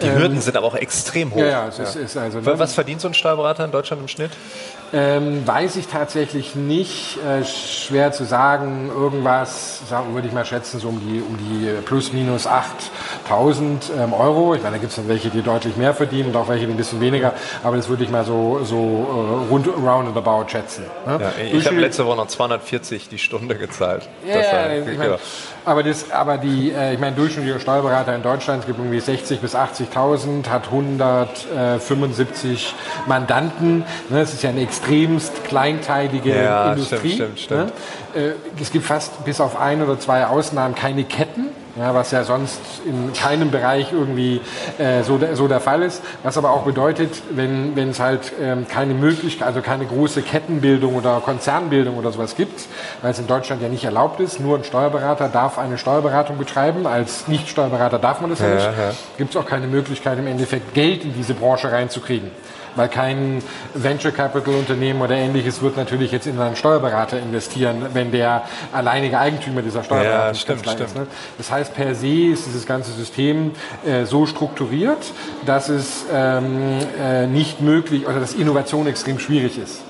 Die Hürden ähm, sind aber auch extrem hoch. Ja, ja, ja. Ist, ist also, ne? Was verdient so ein Steuerberater in Deutschland im Schnitt? Ähm, weiß ich tatsächlich nicht. Äh, schwer zu sagen. Irgendwas, würde ich mal schätzen, so um die, um die plus minus 8000 ähm, Euro. Ich meine, da gibt es dann welche, die deutlich mehr verdienen und auch welche, die ein bisschen weniger. Aber das würde ich mal so, so äh, rund, roundabout schätzen. Ne? Ja, ich habe letzte Woche noch 240 die Stunde gezahlt. Ja, das, äh, ich mein, aber, das, aber die, äh, ich meine, durchschnittlicher Steuerberater in Deutschland, es gibt irgendwie 60 bis 80.000, hat 175 Mandanten. Ne? Das ist ja eine extremst kleinteilige ja, Industrie. Stimmt, stimmt, stimmt. Ne? Äh, es gibt fast bis auf ein oder zwei Ausnahmen keine Ketten ja, was ja sonst in keinem Bereich irgendwie äh, so, so der Fall ist. Was aber auch bedeutet, wenn wenn es halt ähm, keine Möglichkeit, also keine große Kettenbildung oder Konzernbildung oder sowas gibt, weil es in Deutschland ja nicht erlaubt ist, nur ein Steuerberater darf eine Steuerberatung betreiben, als Nicht-Steuerberater darf man das ja, ja nicht, ja. gibt es auch keine Möglichkeit im Endeffekt Geld in diese Branche reinzukriegen weil kein Venture Capital Unternehmen oder ähnliches wird natürlich jetzt in einen Steuerberater investieren, wenn der alleinige Eigentümer dieser Steuerberater ja, stimmt, stimmt. ist. Ne? Das heißt, per se ist dieses ganze System äh, so strukturiert, dass es ähm, äh, nicht möglich oder dass Innovation extrem schwierig ist.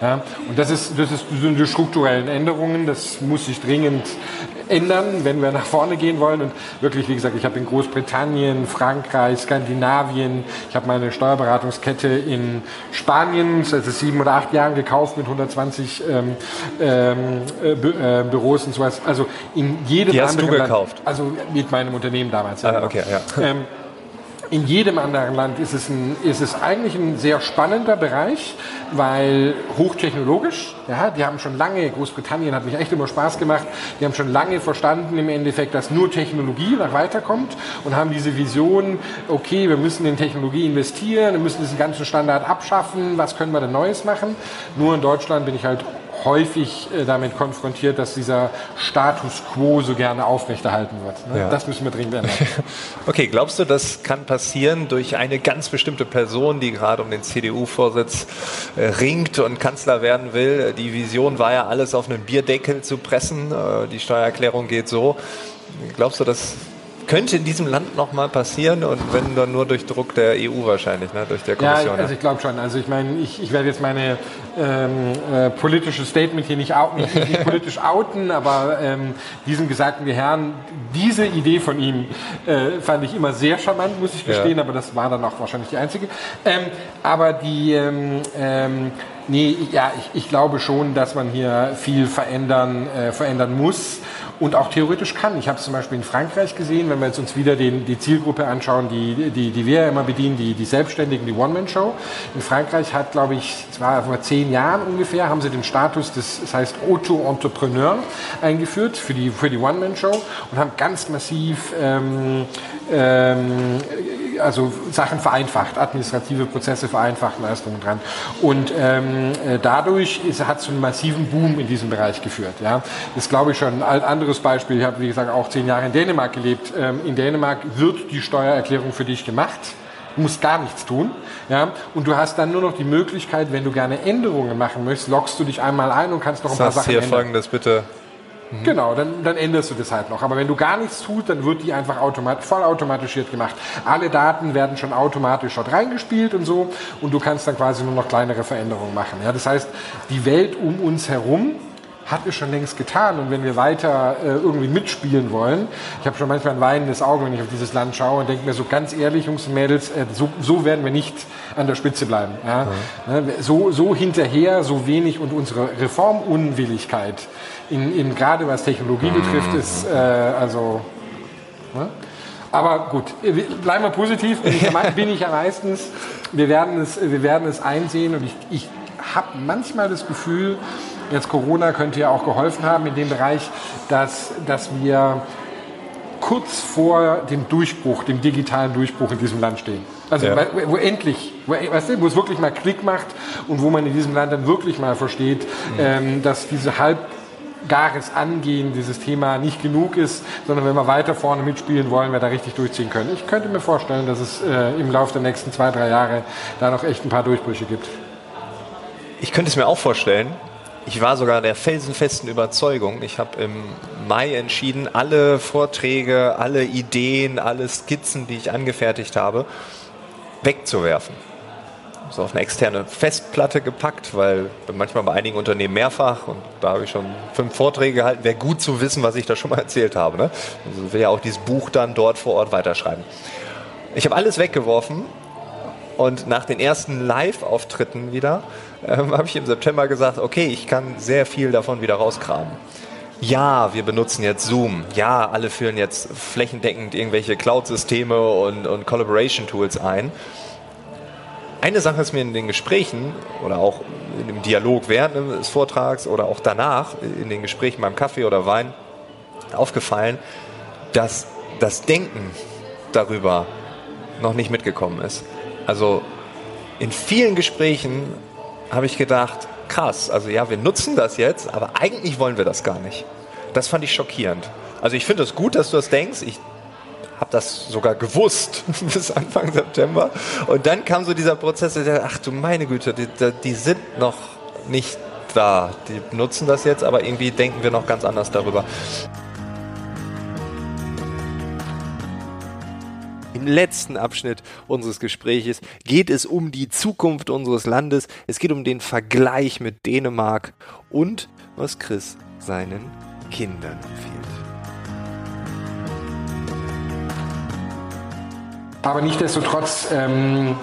Ja, und das, ist, das, ist, das sind die strukturellen Änderungen, das muss sich dringend ändern, wenn wir nach vorne gehen wollen. Und wirklich, wie gesagt, ich habe in Großbritannien, Frankreich, Skandinavien, ich habe meine Steuerberatungskette in Spanien seit sieben oder acht Jahren gekauft mit 120 ähm, ähm, äh, äh, Büros und sowas. Also in jedem Die hast anderen du gekauft? also mit meinem Unternehmen damals. Ja, ah, okay, ja. Ähm, in jedem anderen Land ist es, ein, ist es eigentlich ein sehr spannender Bereich, weil hochtechnologisch, ja, die haben schon lange, Großbritannien hat mich echt immer Spaß gemacht, die haben schon lange verstanden im Endeffekt, dass nur Technologie nach weiterkommt und haben diese Vision, okay, wir müssen in Technologie investieren, wir müssen diesen ganzen Standard abschaffen, was können wir denn Neues machen? Nur in Deutschland bin ich halt häufig äh, damit konfrontiert, dass dieser Status quo so gerne aufrechterhalten wird. Ne? Ja. Das müssen wir dringend ändern. okay, glaubst du, das kann passieren durch eine ganz bestimmte Person, die gerade um den CDU-Vorsitz äh, ringt und Kanzler werden will? Die Vision war ja, alles auf einen Bierdeckel zu pressen. Äh, die Steuererklärung geht so. Glaubst du, das könnte in diesem Land nochmal passieren und wenn dann nur durch Druck der EU wahrscheinlich, ne? durch der Kommission. Ja, also ich glaube schon. Also ich meine, ich, ich werde jetzt meine ähm, äh, politische Statement hier nicht, outen, nicht, nicht politisch outen, aber ähm, diesem gesagten Herrn, diese Idee von ihm äh, fand ich immer sehr charmant, muss ich gestehen, ja. aber das war dann auch wahrscheinlich die einzige. Ähm, aber die, ähm, ähm, nee, ja, ich, ich glaube schon, dass man hier viel verändern, äh, verändern muss und auch theoretisch kann. Ich habe es zum Beispiel in Frankreich gesehen, wenn wir jetzt uns wieder den, die Zielgruppe anschauen, die, die, die wir ja immer bedienen, die, die Selbstständigen, die One-Man-Show. In Frankreich hat, glaube ich, es war vor zehn Jahren ungefähr, haben sie den Status des, das heißt Auto-Entrepreneur eingeführt für die, für die One-Man-Show und haben ganz massiv ähm, ähm, also Sachen vereinfacht, administrative Prozesse vereinfacht, Leistungen dran. Und ähm, äh, dadurch hat es zu einem massiven Boom in diesem Bereich geführt. Ja. Das glaube ich schon. Ein anderes Beispiel, ich habe wie gesagt auch zehn Jahre in Dänemark gelebt. Ähm, in Dänemark wird die Steuererklärung für dich gemacht. Du musst gar nichts tun. Ja? Und du hast dann nur noch die Möglichkeit, wenn du gerne Änderungen machen möchtest, loggst du dich einmal ein und kannst noch ein das paar Sachen hier ändern. folgendes bitte Mhm. Genau, dann, dann änderst du das halt noch. Aber wenn du gar nichts tust, dann wird die einfach automat vollautomatisiert gemacht. Alle Daten werden schon automatisch dort reingespielt und so und du kannst dann quasi nur noch kleinere Veränderungen machen. Ja, das heißt, die Welt um uns herum hat es schon längst getan. Und wenn wir weiter äh, irgendwie mitspielen wollen, ich habe schon manchmal ein weinendes Auge, wenn ich auf dieses Land schaue und denke mir so ganz ehrlich, Jungs und Mädels, äh, so, so werden wir nicht an der Spitze bleiben. Ja? Mhm. So, so hinterher, so wenig und unsere Reformunwilligkeit in, in gerade was Technologie betrifft, ist äh, also. Ne? Aber gut, bleiben wir positiv. Bin ich, ja, bin ich ja meistens. Wir werden es, wir werden es einsehen und ich, ich habe manchmal das Gefühl, jetzt Corona könnte ja auch geholfen haben in dem Bereich, dass, dass wir kurz vor dem Durchbruch, dem digitalen Durchbruch in diesem Land stehen. Also ja. wo, wo, endlich, wo, weißt du, wo es wirklich mal Klick macht und wo man in diesem Land dann wirklich mal versteht, mhm. ähm, dass diese halb gares Angehen dieses Thema nicht genug ist, sondern wenn wir weiter vorne mitspielen wollen, wir da richtig durchziehen können. Ich könnte mir vorstellen, dass es äh, im Laufe der nächsten zwei, drei Jahre da noch echt ein paar Durchbrüche gibt. Ich könnte es mir auch vorstellen. Ich war sogar der felsenfesten Überzeugung. Ich habe im Mai entschieden, alle Vorträge, alle Ideen, alle Skizzen, die ich angefertigt habe, wegzuwerfen so auf eine externe Festplatte gepackt, weil manchmal bei einigen Unternehmen mehrfach und da habe ich schon fünf Vorträge gehalten. Wäre gut zu wissen, was ich da schon mal erzählt habe. Ne? Also will ja auch dieses Buch dann dort vor Ort weiterschreiben. Ich habe alles weggeworfen und nach den ersten Live-Auftritten wieder ähm, habe ich im September gesagt, okay, ich kann sehr viel davon wieder rauskramen. Ja, wir benutzen jetzt Zoom. Ja, alle führen jetzt flächendeckend irgendwelche Cloud-Systeme und, und Collaboration-Tools ein eine Sache ist mir in den Gesprächen oder auch in dem Dialog während des Vortrags oder auch danach in den Gesprächen beim Kaffee oder Wein aufgefallen, dass das Denken darüber noch nicht mitgekommen ist. Also in vielen Gesprächen habe ich gedacht, krass, also ja, wir nutzen das jetzt, aber eigentlich wollen wir das gar nicht. Das fand ich schockierend. Also ich finde es gut, dass du das denkst. Ich habe das sogar gewusst bis Anfang September. Und dann kam so dieser Prozess, der, ach du meine Güte, die, die sind noch nicht da. Die nutzen das jetzt, aber irgendwie denken wir noch ganz anders darüber. Im letzten Abschnitt unseres Gespräches geht es um die Zukunft unseres Landes. Es geht um den Vergleich mit Dänemark und was Chris seinen Kindern empfiehlt. Aber nichtsdestotrotz ähm,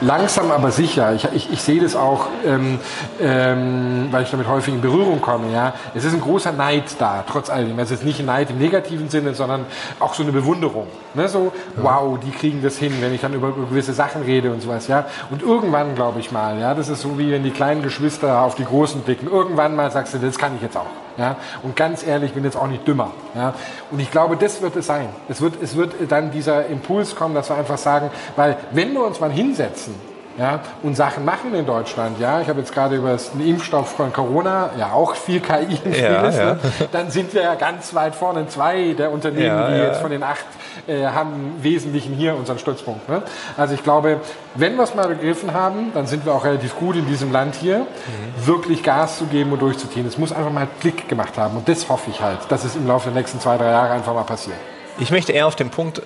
langsam aber sicher, ich, ich, ich sehe das auch, ähm, ähm, weil ich damit häufig in Berührung komme, ja, es ist ein großer Neid da, trotz alledem. Es ist nicht ein Neid im negativen Sinne, sondern auch so eine Bewunderung. Ne? So, ja. wow, die kriegen das hin, wenn ich dann über, über gewisse Sachen rede und sowas, ja. Und irgendwann, glaube ich mal, ja, das ist so wie wenn die kleinen Geschwister auf die Großen blicken. Irgendwann mal sagst du, das kann ich jetzt auch. Ja? Und ganz ehrlich, ich bin jetzt auch nicht dümmer. Ja? Und ich glaube, das wird es sein. Es wird, es wird dann dieser Impuls kommen, dass wir einfach sagen, weil wenn wir uns mal hinsetzen ja, und Sachen machen in Deutschland. Ja, ich habe jetzt gerade über den Impfstoff von Corona, ja auch viel KI im Spiel ja, ist. Ja. Ne? Dann sind wir ja ganz weit vorne. Zwei der Unternehmen, ja, die jetzt von den acht äh, haben, im Wesentlichen hier unseren Stützpunkt. Ne? Also ich glaube, wenn wir es mal begriffen haben, dann sind wir auch relativ gut in diesem Land hier, mhm. wirklich Gas zu geben und durchzuziehen. Es muss einfach mal Klick gemacht haben. Und das hoffe ich halt, dass es im Laufe der nächsten zwei, drei Jahre einfach mal passiert. Ich möchte eher auf den Punkt äh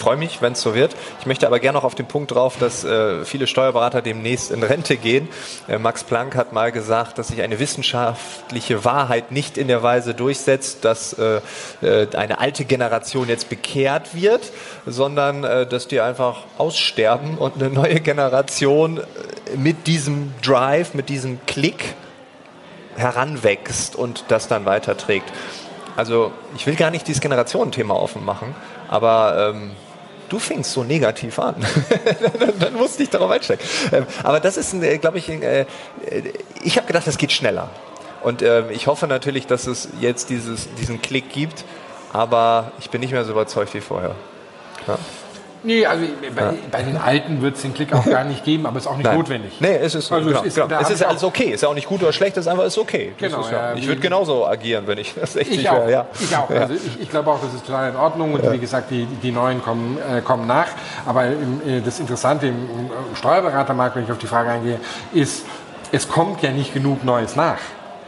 freue mich, wenn es so wird. Ich möchte aber gerne noch auf den Punkt drauf, dass äh, viele Steuerberater demnächst in Rente gehen. Äh, Max Planck hat mal gesagt, dass sich eine wissenschaftliche Wahrheit nicht in der Weise durchsetzt, dass äh, äh eine alte Generation jetzt bekehrt wird, sondern äh, dass die einfach aussterben und eine neue Generation äh, mit diesem Drive, mit diesem Klick heranwächst und das dann weiterträgt. Also ich will gar nicht dieses Generationenthema offen machen, aber ähm, du fingst so negativ an. dann, dann, musste ich darauf einsteigen. Ähm, aber das ist, äh, glaube ich, äh, ich habe gedacht, das geht schneller. Und äh, ich hoffe natürlich, dass es jetzt dieses, diesen Klick gibt, aber ich bin nicht mehr so überzeugt wie vorher. Ja? Nee, also bei, ja. bei den Alten wird es den Klick auch gar nicht geben, aber es ist auch nicht Nein. notwendig. Nee, es ist, also genau, es ist, genau. es ist alles okay. Es ist ja auch nicht gut oder schlecht, es ist einfach ist okay. Genau, ist, ja, ich würde genauso agieren, wenn ich das echt ich auch, wäre. Ja. Ich auch. Also ich, ich glaube auch, das ist total in Ordnung und wie gesagt, die, die Neuen kommen, äh, kommen nach. Aber im, äh, das Interessante im, im Steuerberatermarkt, wenn ich auf die Frage eingehe, ist, es kommt ja nicht genug Neues nach.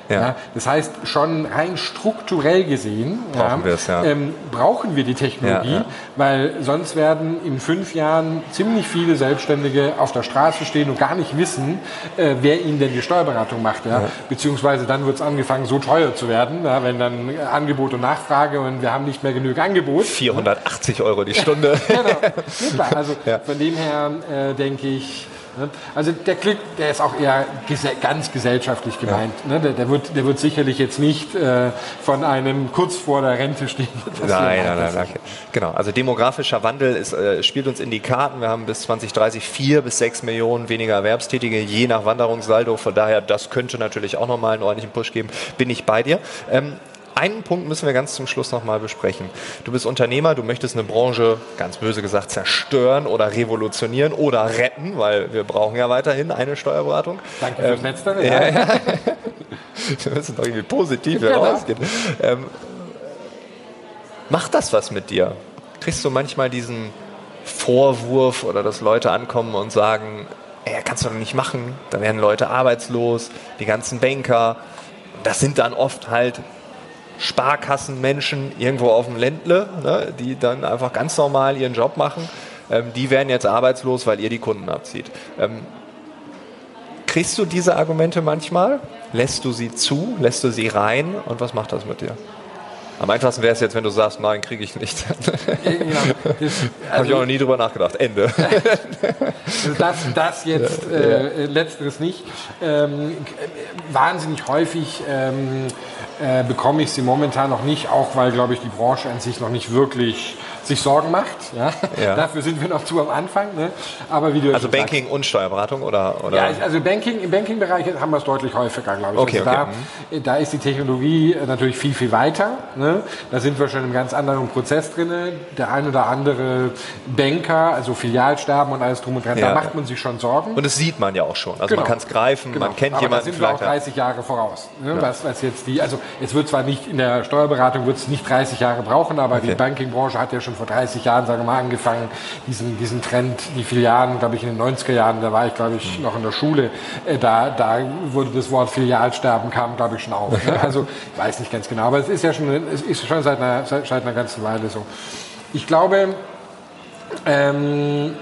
Ja. ja. das heißt, schon rein strukturell gesehen brauchen, ja, ähm, brauchen wir die Technologie, weil sonst werden in fünf Jahren ziemlich viele Selbstständige auf der Straße stehen und gar nicht wissen, äh, wer ihnen denn die Steuerberatung macht. Beziehungsweise dann wird es angefangen, so teuer zu werden, wenn dann Angebot und Nachfrage und wir haben nicht mehr genug Angebot. 480 Euro die Stunde. genau. Also von dem her äh, denke ich? Also der Klick, der ist auch eher gese ganz gesellschaftlich gemeint. Ja. Ne? Der, der, wird, der wird sicherlich jetzt nicht äh, von einem kurz vor der Rente stehen. Nein, nein, nein, nein. Genau. Also demografischer Wandel ist, äh, spielt uns in die Karten. Wir haben bis 2030 vier bis sechs Millionen weniger Erwerbstätige, je nach Wanderungssaldo. Von daher, das könnte natürlich auch nochmal einen ordentlichen Push geben. Bin ich bei dir. Ähm, einen Punkt müssen wir ganz zum Schluss nochmal besprechen. Du bist Unternehmer, du möchtest eine Branche, ganz böse gesagt, zerstören oder revolutionieren oder retten, weil wir brauchen ja weiterhin eine Steuerberatung. Danke fürs ähm, Letztere. Ja. Ja, ja. wir müssen doch irgendwie positiv herausgehen. Ähm, macht das was mit dir? Kriegst du manchmal diesen Vorwurf oder dass Leute ankommen und sagen, ey, kannst du doch nicht machen, da werden Leute arbeitslos, die ganzen Banker. Das sind dann oft halt Sparkassenmenschen irgendwo auf dem Ländle, ne, die dann einfach ganz normal ihren Job machen, ähm, die werden jetzt arbeitslos, weil ihr die Kunden abzieht. Ähm, kriegst du diese Argumente manchmal? Lässt du sie zu? Lässt du sie rein? Und was macht das mit dir? Am einfachsten wäre es jetzt, wenn du sagst, nein, kriege ich nicht. Ja, also, Habe ich auch noch nie drüber nachgedacht. Ende. Also das, das jetzt äh, letzteres nicht. Ähm, wahnsinnig häufig ähm, äh, bekomme ich sie momentan noch nicht, auch weil, glaube ich, die Branche an sich noch nicht wirklich sich Sorgen macht. Ja? ja. Dafür sind wir noch zu am Anfang. Ne? Aber wie du also Banking sagst, und Steuerberatung oder, oder? Ja, also Banking, im Banking-Bereich haben wir es deutlich häufiger, glaube ich. Okay, also okay. Da, da, ist die Technologie natürlich viel, viel weiter. Ne? Da sind wir schon im ganz anderen Prozess drin. Der ein oder andere Banker, also Filialsterben und alles drum und dran, ja. da macht man sich schon Sorgen. Und das sieht man ja auch schon. Also genau. man kann es greifen, genau. man kennt Aber jemanden. Da sind wir auch 30 Jahre voraus. Ne? Was, was jetzt die, also es wird zwar nicht in der Steuerberatung wird es nicht 30 Jahre brauchen, aber okay. die Banking-Branche hat ja schon vor 30 Jahren, sagen wir mal, angefangen, diesen, diesen Trend, die Filialen, glaube ich, in den 90er Jahren, da war ich, glaube ich, noch in der Schule, äh, da, da wurde das Wort Filialsterben kam, glaube ich, schon auf. Ne? Also, ich weiß nicht ganz genau, aber es ist ja schon, es ist schon seit einer, seit, seit einer ganzen Weile so. Ich glaube, ähm,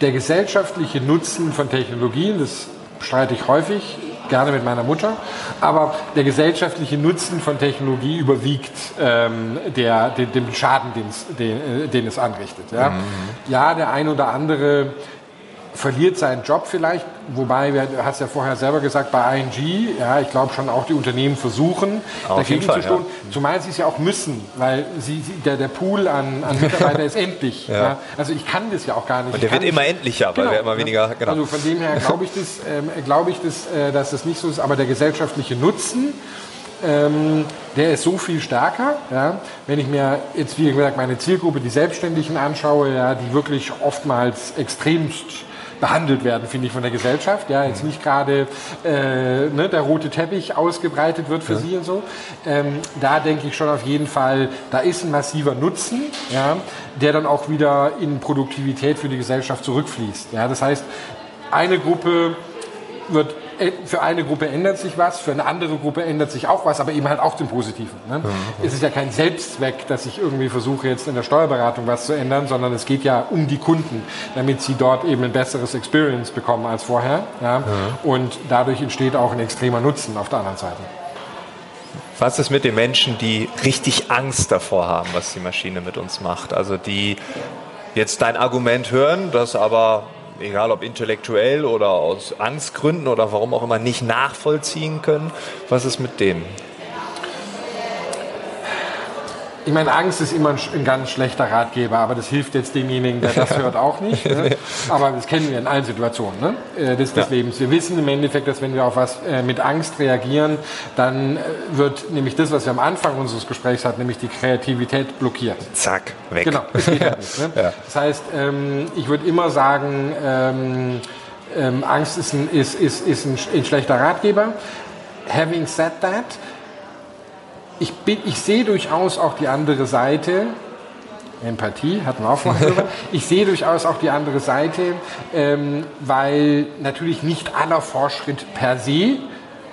der gesellschaftliche Nutzen von Technologien, das streite ich häufig, gerne mit meiner Mutter. Aber der gesellschaftliche Nutzen von Technologie überwiegt ähm, der, den, dem Schaden, den, äh, den, es anrichtet. Ja? Mhm. ja, der ein oder andere verliert seinen Job vielleicht, wobei, du hast ja vorher selber gesagt, bei ING, ja, ich glaube schon auch die Unternehmen versuchen, Auf dagegen Fall, zu stehen, ja. zumal sie es ja auch müssen, weil sie, der, der Pool an, an Mitarbeitern ist endlich. Ja. ja. Also ich kann das ja auch gar nicht. Und der wird immer endlicher, weil genau, wir immer weniger, genau. Also von dem her glaube ich, das, ähm, glaub ich das, äh, dass das nicht so ist, aber der gesellschaftliche Nutzen, ähm, der ist so viel stärker. Ja. Wenn ich mir jetzt, wie gesagt, meine Zielgruppe, die Selbstständigen anschaue, ja, die wirklich oftmals extremst behandelt werden, finde ich, von der Gesellschaft. Ja, jetzt nicht gerade äh, ne, der rote Teppich ausgebreitet wird für ja. sie und so. Ähm, da denke ich schon auf jeden Fall, da ist ein massiver Nutzen, ja, der dann auch wieder in Produktivität für die Gesellschaft zurückfließt. Ja, das heißt, eine Gruppe wird für eine Gruppe ändert sich was, für eine andere Gruppe ändert sich auch was, aber eben halt auch zum Positiven. Ne? Mhm. Es ist ja kein Selbstzweck, dass ich irgendwie versuche, jetzt in der Steuerberatung was zu ändern, sondern es geht ja um die Kunden, damit sie dort eben ein besseres Experience bekommen als vorher. Ja? Mhm. Und dadurch entsteht auch ein extremer Nutzen auf der anderen Seite. Was ist mit den Menschen, die richtig Angst davor haben, was die Maschine mit uns macht? Also die jetzt dein Argument hören, das aber egal ob intellektuell oder aus Angstgründen oder warum auch immer, nicht nachvollziehen können. Was ist mit denen? Ich meine, Angst ist immer ein, ganz schlechter Ratgeber, aber das hilft jetzt demjenigen, der das hört, auch nicht. Ne? Aber das kennen wir in allen Situationen ne? Äh, des, des ja. Lebens. Wir wissen im Endeffekt, dass wenn wir auf was äh, mit Angst reagieren, dann äh, wird nämlich das, was wir am Anfang unseres Gesprächs hatten, nämlich die Kreativität blockiert. Zack, weg. Genau, das geht ja. nicht. Ne? Ja. Das heißt, ähm, ich würde immer sagen, ähm, ähm, Angst ist ein, ist, ist, ist ein, ein schlechter Ratgeber. Having said that, ich, bin, ich sehe durchaus auch die andere Seite. Empathie hatten wir auch vorher drüber. Ich sehe durchaus auch die andere Seite, ähm, weil natürlich nicht aller Fortschritt per se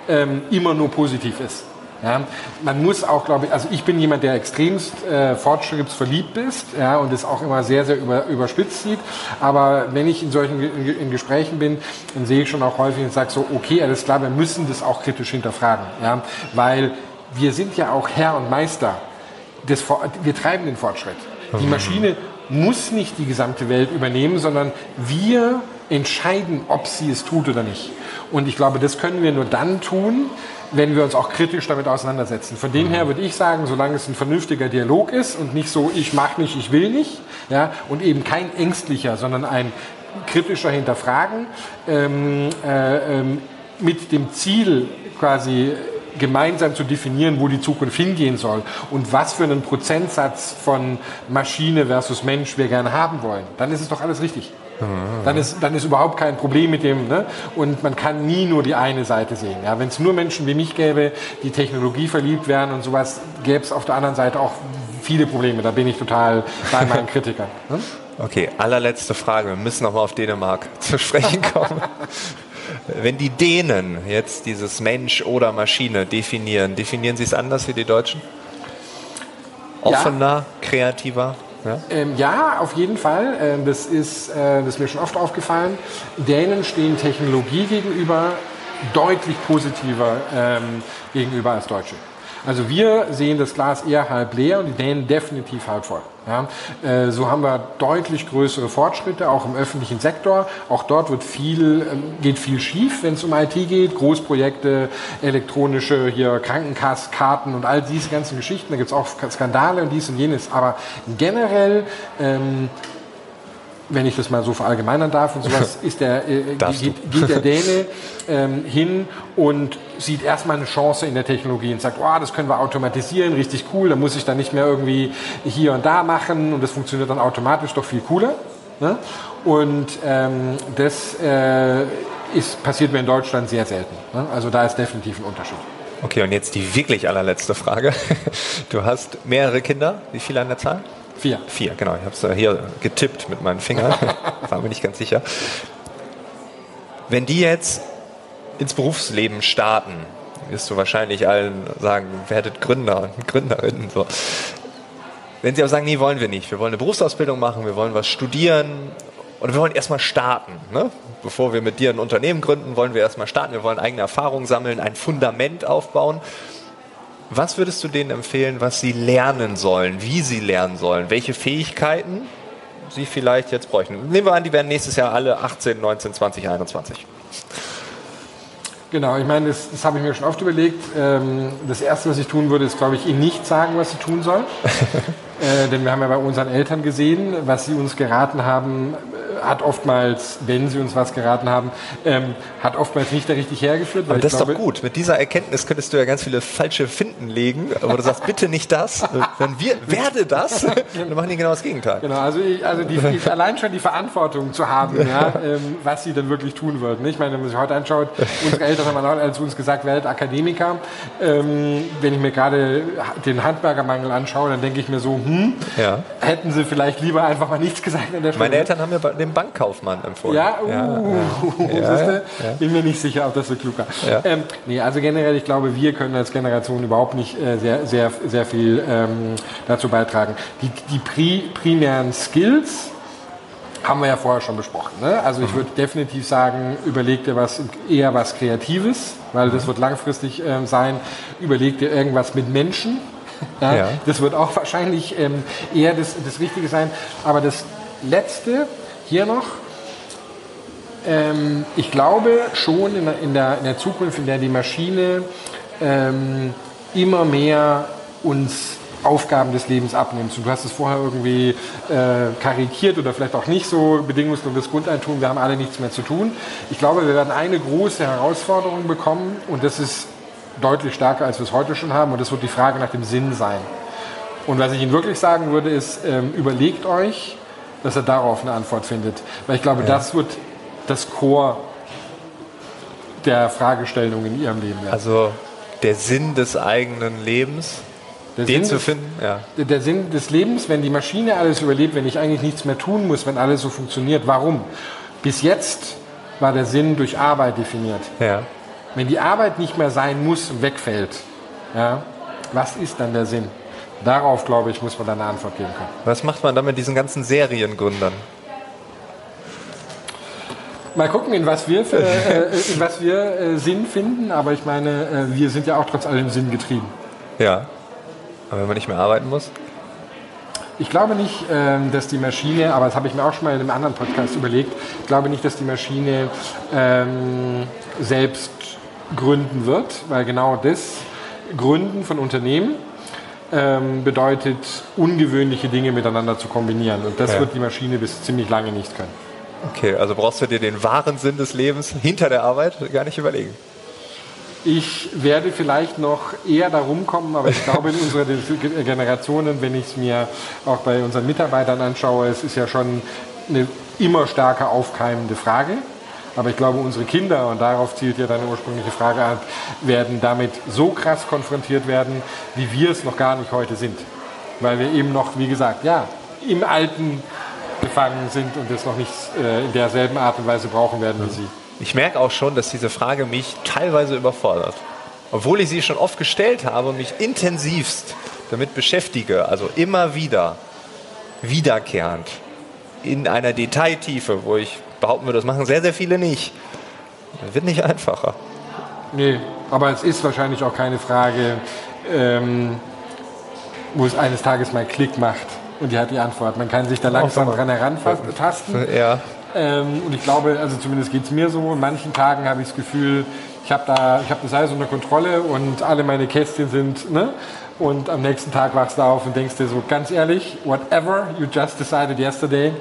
ähm, immer nur positiv ist. Ja, man muss auch, glaube ich, also ich bin jemand, der extremst äh, fortschrittsverliebt ist ja, und es auch immer sehr, sehr über, überspitzt sieht. Aber wenn ich in solchen in, in Gesprächen bin, dann sehe ich schon auch häufig und sage so, okay, alles klar, wir müssen das auch kritisch hinterfragen. Ja, weil wir sind ja auch Herr und Meister. Des, wir treiben den Fortschritt. Die mhm. Maschine muss nicht die gesamte Welt übernehmen, sondern wir entscheiden, ob sie es tut oder nicht. Und ich glaube, das können wir nur dann tun, wenn wir uns auch kritisch damit auseinandersetzen. Von dem her mhm. würde ich sagen, solange es ein vernünftiger Dialog ist und nicht so, ich mache nicht, ich will nicht, ja, und eben kein ängstlicher, sondern ein kritischer Hinterfragen ähm, äh, ähm, mit dem Ziel quasi gemeinsam zu definieren, wo die Zukunft hingehen soll und was für einen Prozentsatz von Maschine versus Mensch wir gerne haben wollen, dann ist es doch alles richtig. Dann ist, dann ist überhaupt kein Problem mit dem. Ne? Und man kann nie nur die eine Seite sehen. Ja? Wenn es nur Menschen wie mich gäbe, die Technologie verliebt wären und sowas, gäbe es auf der anderen Seite auch viele Probleme. Da bin ich total bei meinen Kritikern. Ne? Okay, allerletzte Frage. Wir müssen nochmal auf Dänemark zu sprechen kommen. Wenn die Dänen jetzt dieses Mensch oder Maschine definieren, definieren sie es anders wie die Deutschen? Offener, ja. kreativer? Ja? Ähm, ja, auf jeden Fall. Ähm, das, ist, äh, das ist mir schon oft aufgefallen. Dänen stehen Technologie gegenüber deutlich positiver ähm, gegenüber als Deutsche. Also wir sehen das Glas eher halb leer und die Dänen definitiv halb voll. Ja, äh, so haben wir deutlich größere Fortschritte, auch im öffentlichen Sektor. Auch dort wird viel, äh, geht viel schief, wenn es um IT geht. Großprojekte, elektronische hier Krankenkassenkarten und all diese ganzen Geschichten. Da gibt es auch Skandale und dies und jenes. Aber generell ähm, wenn ich das mal so verallgemeinern darf und sowas, ist der, äh, geht, geht, der Däne ähm, hin und sieht erstmal eine Chance in der Technologie und sagt, oh, das können wir automatisieren, richtig cool, da muss ich dann nicht mehr irgendwie hier und da machen und das funktioniert dann automatisch doch viel cooler. Ne? Und ähm, das äh, ist, passiert mir in Deutschland sehr selten. Ne? Also da ist definitiv ein Unterschied. Okay, und jetzt die wirklich allerletzte Frage. Du hast mehrere Kinder, wie viele an der Zahl? Vier. Vier, genau. Ich habe es hier getippt mit meinen Fingern. War mir nicht ganz sicher. Wenn die jetzt ins Berufsleben starten, wirst du wahrscheinlich allen sagen, werdet Gründer und Gründerinnen. So. Wenn sie aber sagen, nee, wollen wir nicht. Wir wollen eine Berufsausbildung machen, wir wollen was studieren und wir wollen erstmal starten. Ne? Bevor wir mit dir ein Unternehmen gründen, wollen wir erstmal starten. Wir wollen eigene Erfahrungen sammeln, ein Fundament aufbauen. Was würdest du denen empfehlen, was sie lernen sollen, wie sie lernen sollen, welche Fähigkeiten, sie vielleicht jetzt bräuchten. Nehmen wir an, die werden nächstes Jahr alle 18, 19, 20, 21. Genau, ich meine, das, das habe ich mir schon oft überlegt. Ähm, das Erste, was ich tun würde, ist, glaube ich, ihnen nicht sagen, was sie tun sollen. äh, denn wir haben ja bei unseren Eltern gesehen, was sie uns geraten haben, hat oftmals, wenn sie uns was geraten haben, ähm, hat oftmals nicht da richtig hergeführt. Aber das ist glaube, doch gut. Mit dieser Erkenntnis könntest du ja ganz viele falsche Finden legen, aber du sagst bitte nicht das, dann wir, werde das, dann machen die genau das Gegenteil. Genau, also, ich, also die, die, allein schon die Verantwortung zu haben, ja, ähm, was sie dann wirklich tun würden. Ich meine, wenn man sich heute anschaut, unsere Eltern haben auch zu uns gesagt, werdet Akademiker. Ähm, wenn ich mir gerade den Handwerkermangel anschaue, dann denke ich mir so, hm, ja. hätten sie vielleicht lieber einfach mal nichts gesagt an der Stelle. Meine Eltern haben mir den Bankkaufmann empfohlen. Ja, uh, ja, ja. ja, bin mir nicht sicher, ob das so klug war. Ähm, nee, also generell, ich glaube, wir können als Generation überhaupt nicht äh, sehr, sehr, sehr viel ähm, dazu beitragen. Die, die pri primären Skills haben wir ja vorher schon besprochen. Ne? Also ich mhm. würde definitiv sagen, überleg dir was, eher was Kreatives, weil das mhm. wird langfristig ähm, sein. Überleg dir irgendwas mit Menschen. Ja, ja. Das wird auch wahrscheinlich ähm, eher das, das Richtige sein. Aber das Letzte, hier noch. Ähm, ich glaube schon in der, in, der, in der, Zukunft, in der die Maschine ähm, immer mehr uns Aufgaben des Lebens abnimmt. du hast es vorher irgendwie äh, karikiert oder vielleicht auch nicht so bedingungsloses Grundeintum, wir haben alle nichts mehr zu tun. Ich glaube, wir werden eine große Herausforderung bekommen und das ist deutlich stärker, als wir es heute schon haben und das wird die Frage nach dem Sinn sein. Und was ich Ihnen wirklich sagen würde, ist, ähm, überlegt euch, dass er darauf eine Antwort findet. Weil ich glaube, ja. das wird das Chor der Fragestellung in ihrem Leben werden. Also der Sinn des eigenen Lebens, der den Sinn zu finden? Ja. Der Sinn des Lebens, wenn die Maschine alles überlebt, wenn ich eigentlich nichts mehr tun muss, wenn alles so funktioniert. Warum? Bis jetzt war der Sinn durch Arbeit definiert. Ja. Wenn die Arbeit nicht mehr sein muss und wegfällt, ja, was ist dann der Sinn? Darauf, glaube ich, muss man dann eine Antwort geben können. Was macht man dann mit diesen ganzen Seriengründern? Mal gucken, in was wir, für, äh, in was wir äh, Sinn finden, aber ich meine, äh, wir sind ja auch trotz allem Sinn getrieben. Ja, aber wenn man nicht mehr arbeiten muss? Ich glaube nicht, ähm, dass die Maschine, aber das habe ich mir auch schon mal in einem anderen Podcast überlegt, ich glaube nicht, dass die Maschine ähm, selbst gründen wird, weil genau das Gründen von Unternehmen ähm, bedeutet, ungewöhnliche Dinge miteinander zu kombinieren. Und das ja. wird die Maschine bis ziemlich lange nicht können. Okay, also brauchst du dir den wahren Sinn des Lebens hinter der Arbeit gar nicht überlegen. Ich werde vielleicht noch eher darum kommen, aber ich glaube in unserer Generationen, wenn ich es mir auch bei unseren Mitarbeitern anschaue, es ist ja schon eine immer stärker aufkeimende Frage. Aber ich glaube, unsere Kinder, und darauf zielt ja deine ursprüngliche Frage ab, werden damit so krass konfrontiert werden, wie wir es noch gar nicht heute sind. Weil wir eben noch, wie gesagt, ja, im Alten gefangen sind und es noch nicht äh, in derselben Art und Weise brauchen werden wie sie. Ich merke auch schon, dass diese Frage mich teilweise überfordert. Obwohl ich sie schon oft gestellt habe und mich intensivst damit beschäftige, also immer wieder, wiederkehrend, in einer Detailtiefe, wo ich behaupten wir, das machen sehr, sehr viele nicht. Wird nicht einfacher. Nee, aber es ist wahrscheinlich auch keine Frage, ähm, wo es eines Tages mal Klick macht und die hat die Antwort. Man kann sich da langsam dran herantasten. Ja. Ähm, und ich glaube, also zumindest geht es mir so, in manchen Tagen habe ich das Gefühl, ich habe da, ich habe das alles unter Kontrolle und alle meine Kästchen sind, ne? Und am nächsten Tag wachst du auf und denkst dir so, ganz ehrlich, whatever you just decided yesterday,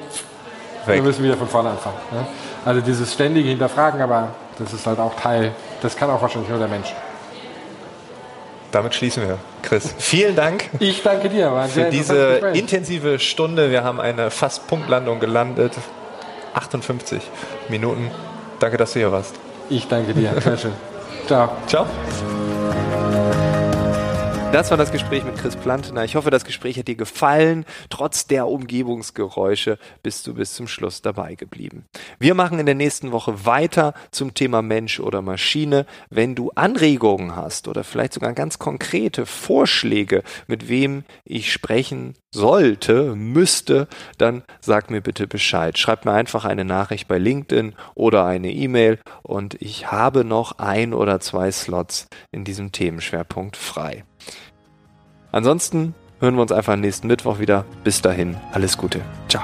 Weg. Wir müssen wieder von vorne anfangen. Ne? Also dieses ständige Hinterfragen, aber das ist halt auch Teil, das kann auch wahrscheinlich nur der Mensch. Damit schließen wir. Chris, vielen Dank. Ich danke dir. Für diese intensive Stunde. Wir haben eine fast Punktlandung gelandet. 58 Minuten. Danke, dass du hier warst. Ich danke dir. Sehr schön. Ciao. Ciao. Das war das Gespräch mit Chris Plantener. Ich hoffe, das Gespräch hat dir gefallen. Trotz der Umgebungsgeräusche bist du bis zum Schluss dabei geblieben. Wir machen in der nächsten Woche weiter zum Thema Mensch oder Maschine. Wenn du Anregungen hast oder vielleicht sogar ganz konkrete Vorschläge, mit wem ich sprechen sollte, müsste, dann sag mir bitte Bescheid. Schreib mir einfach eine Nachricht bei LinkedIn oder eine E-Mail und ich habe noch ein oder zwei Slots in diesem Themenschwerpunkt frei. Ansonsten hören wir uns einfach nächsten Mittwoch wieder. Bis dahin, alles Gute. Ciao.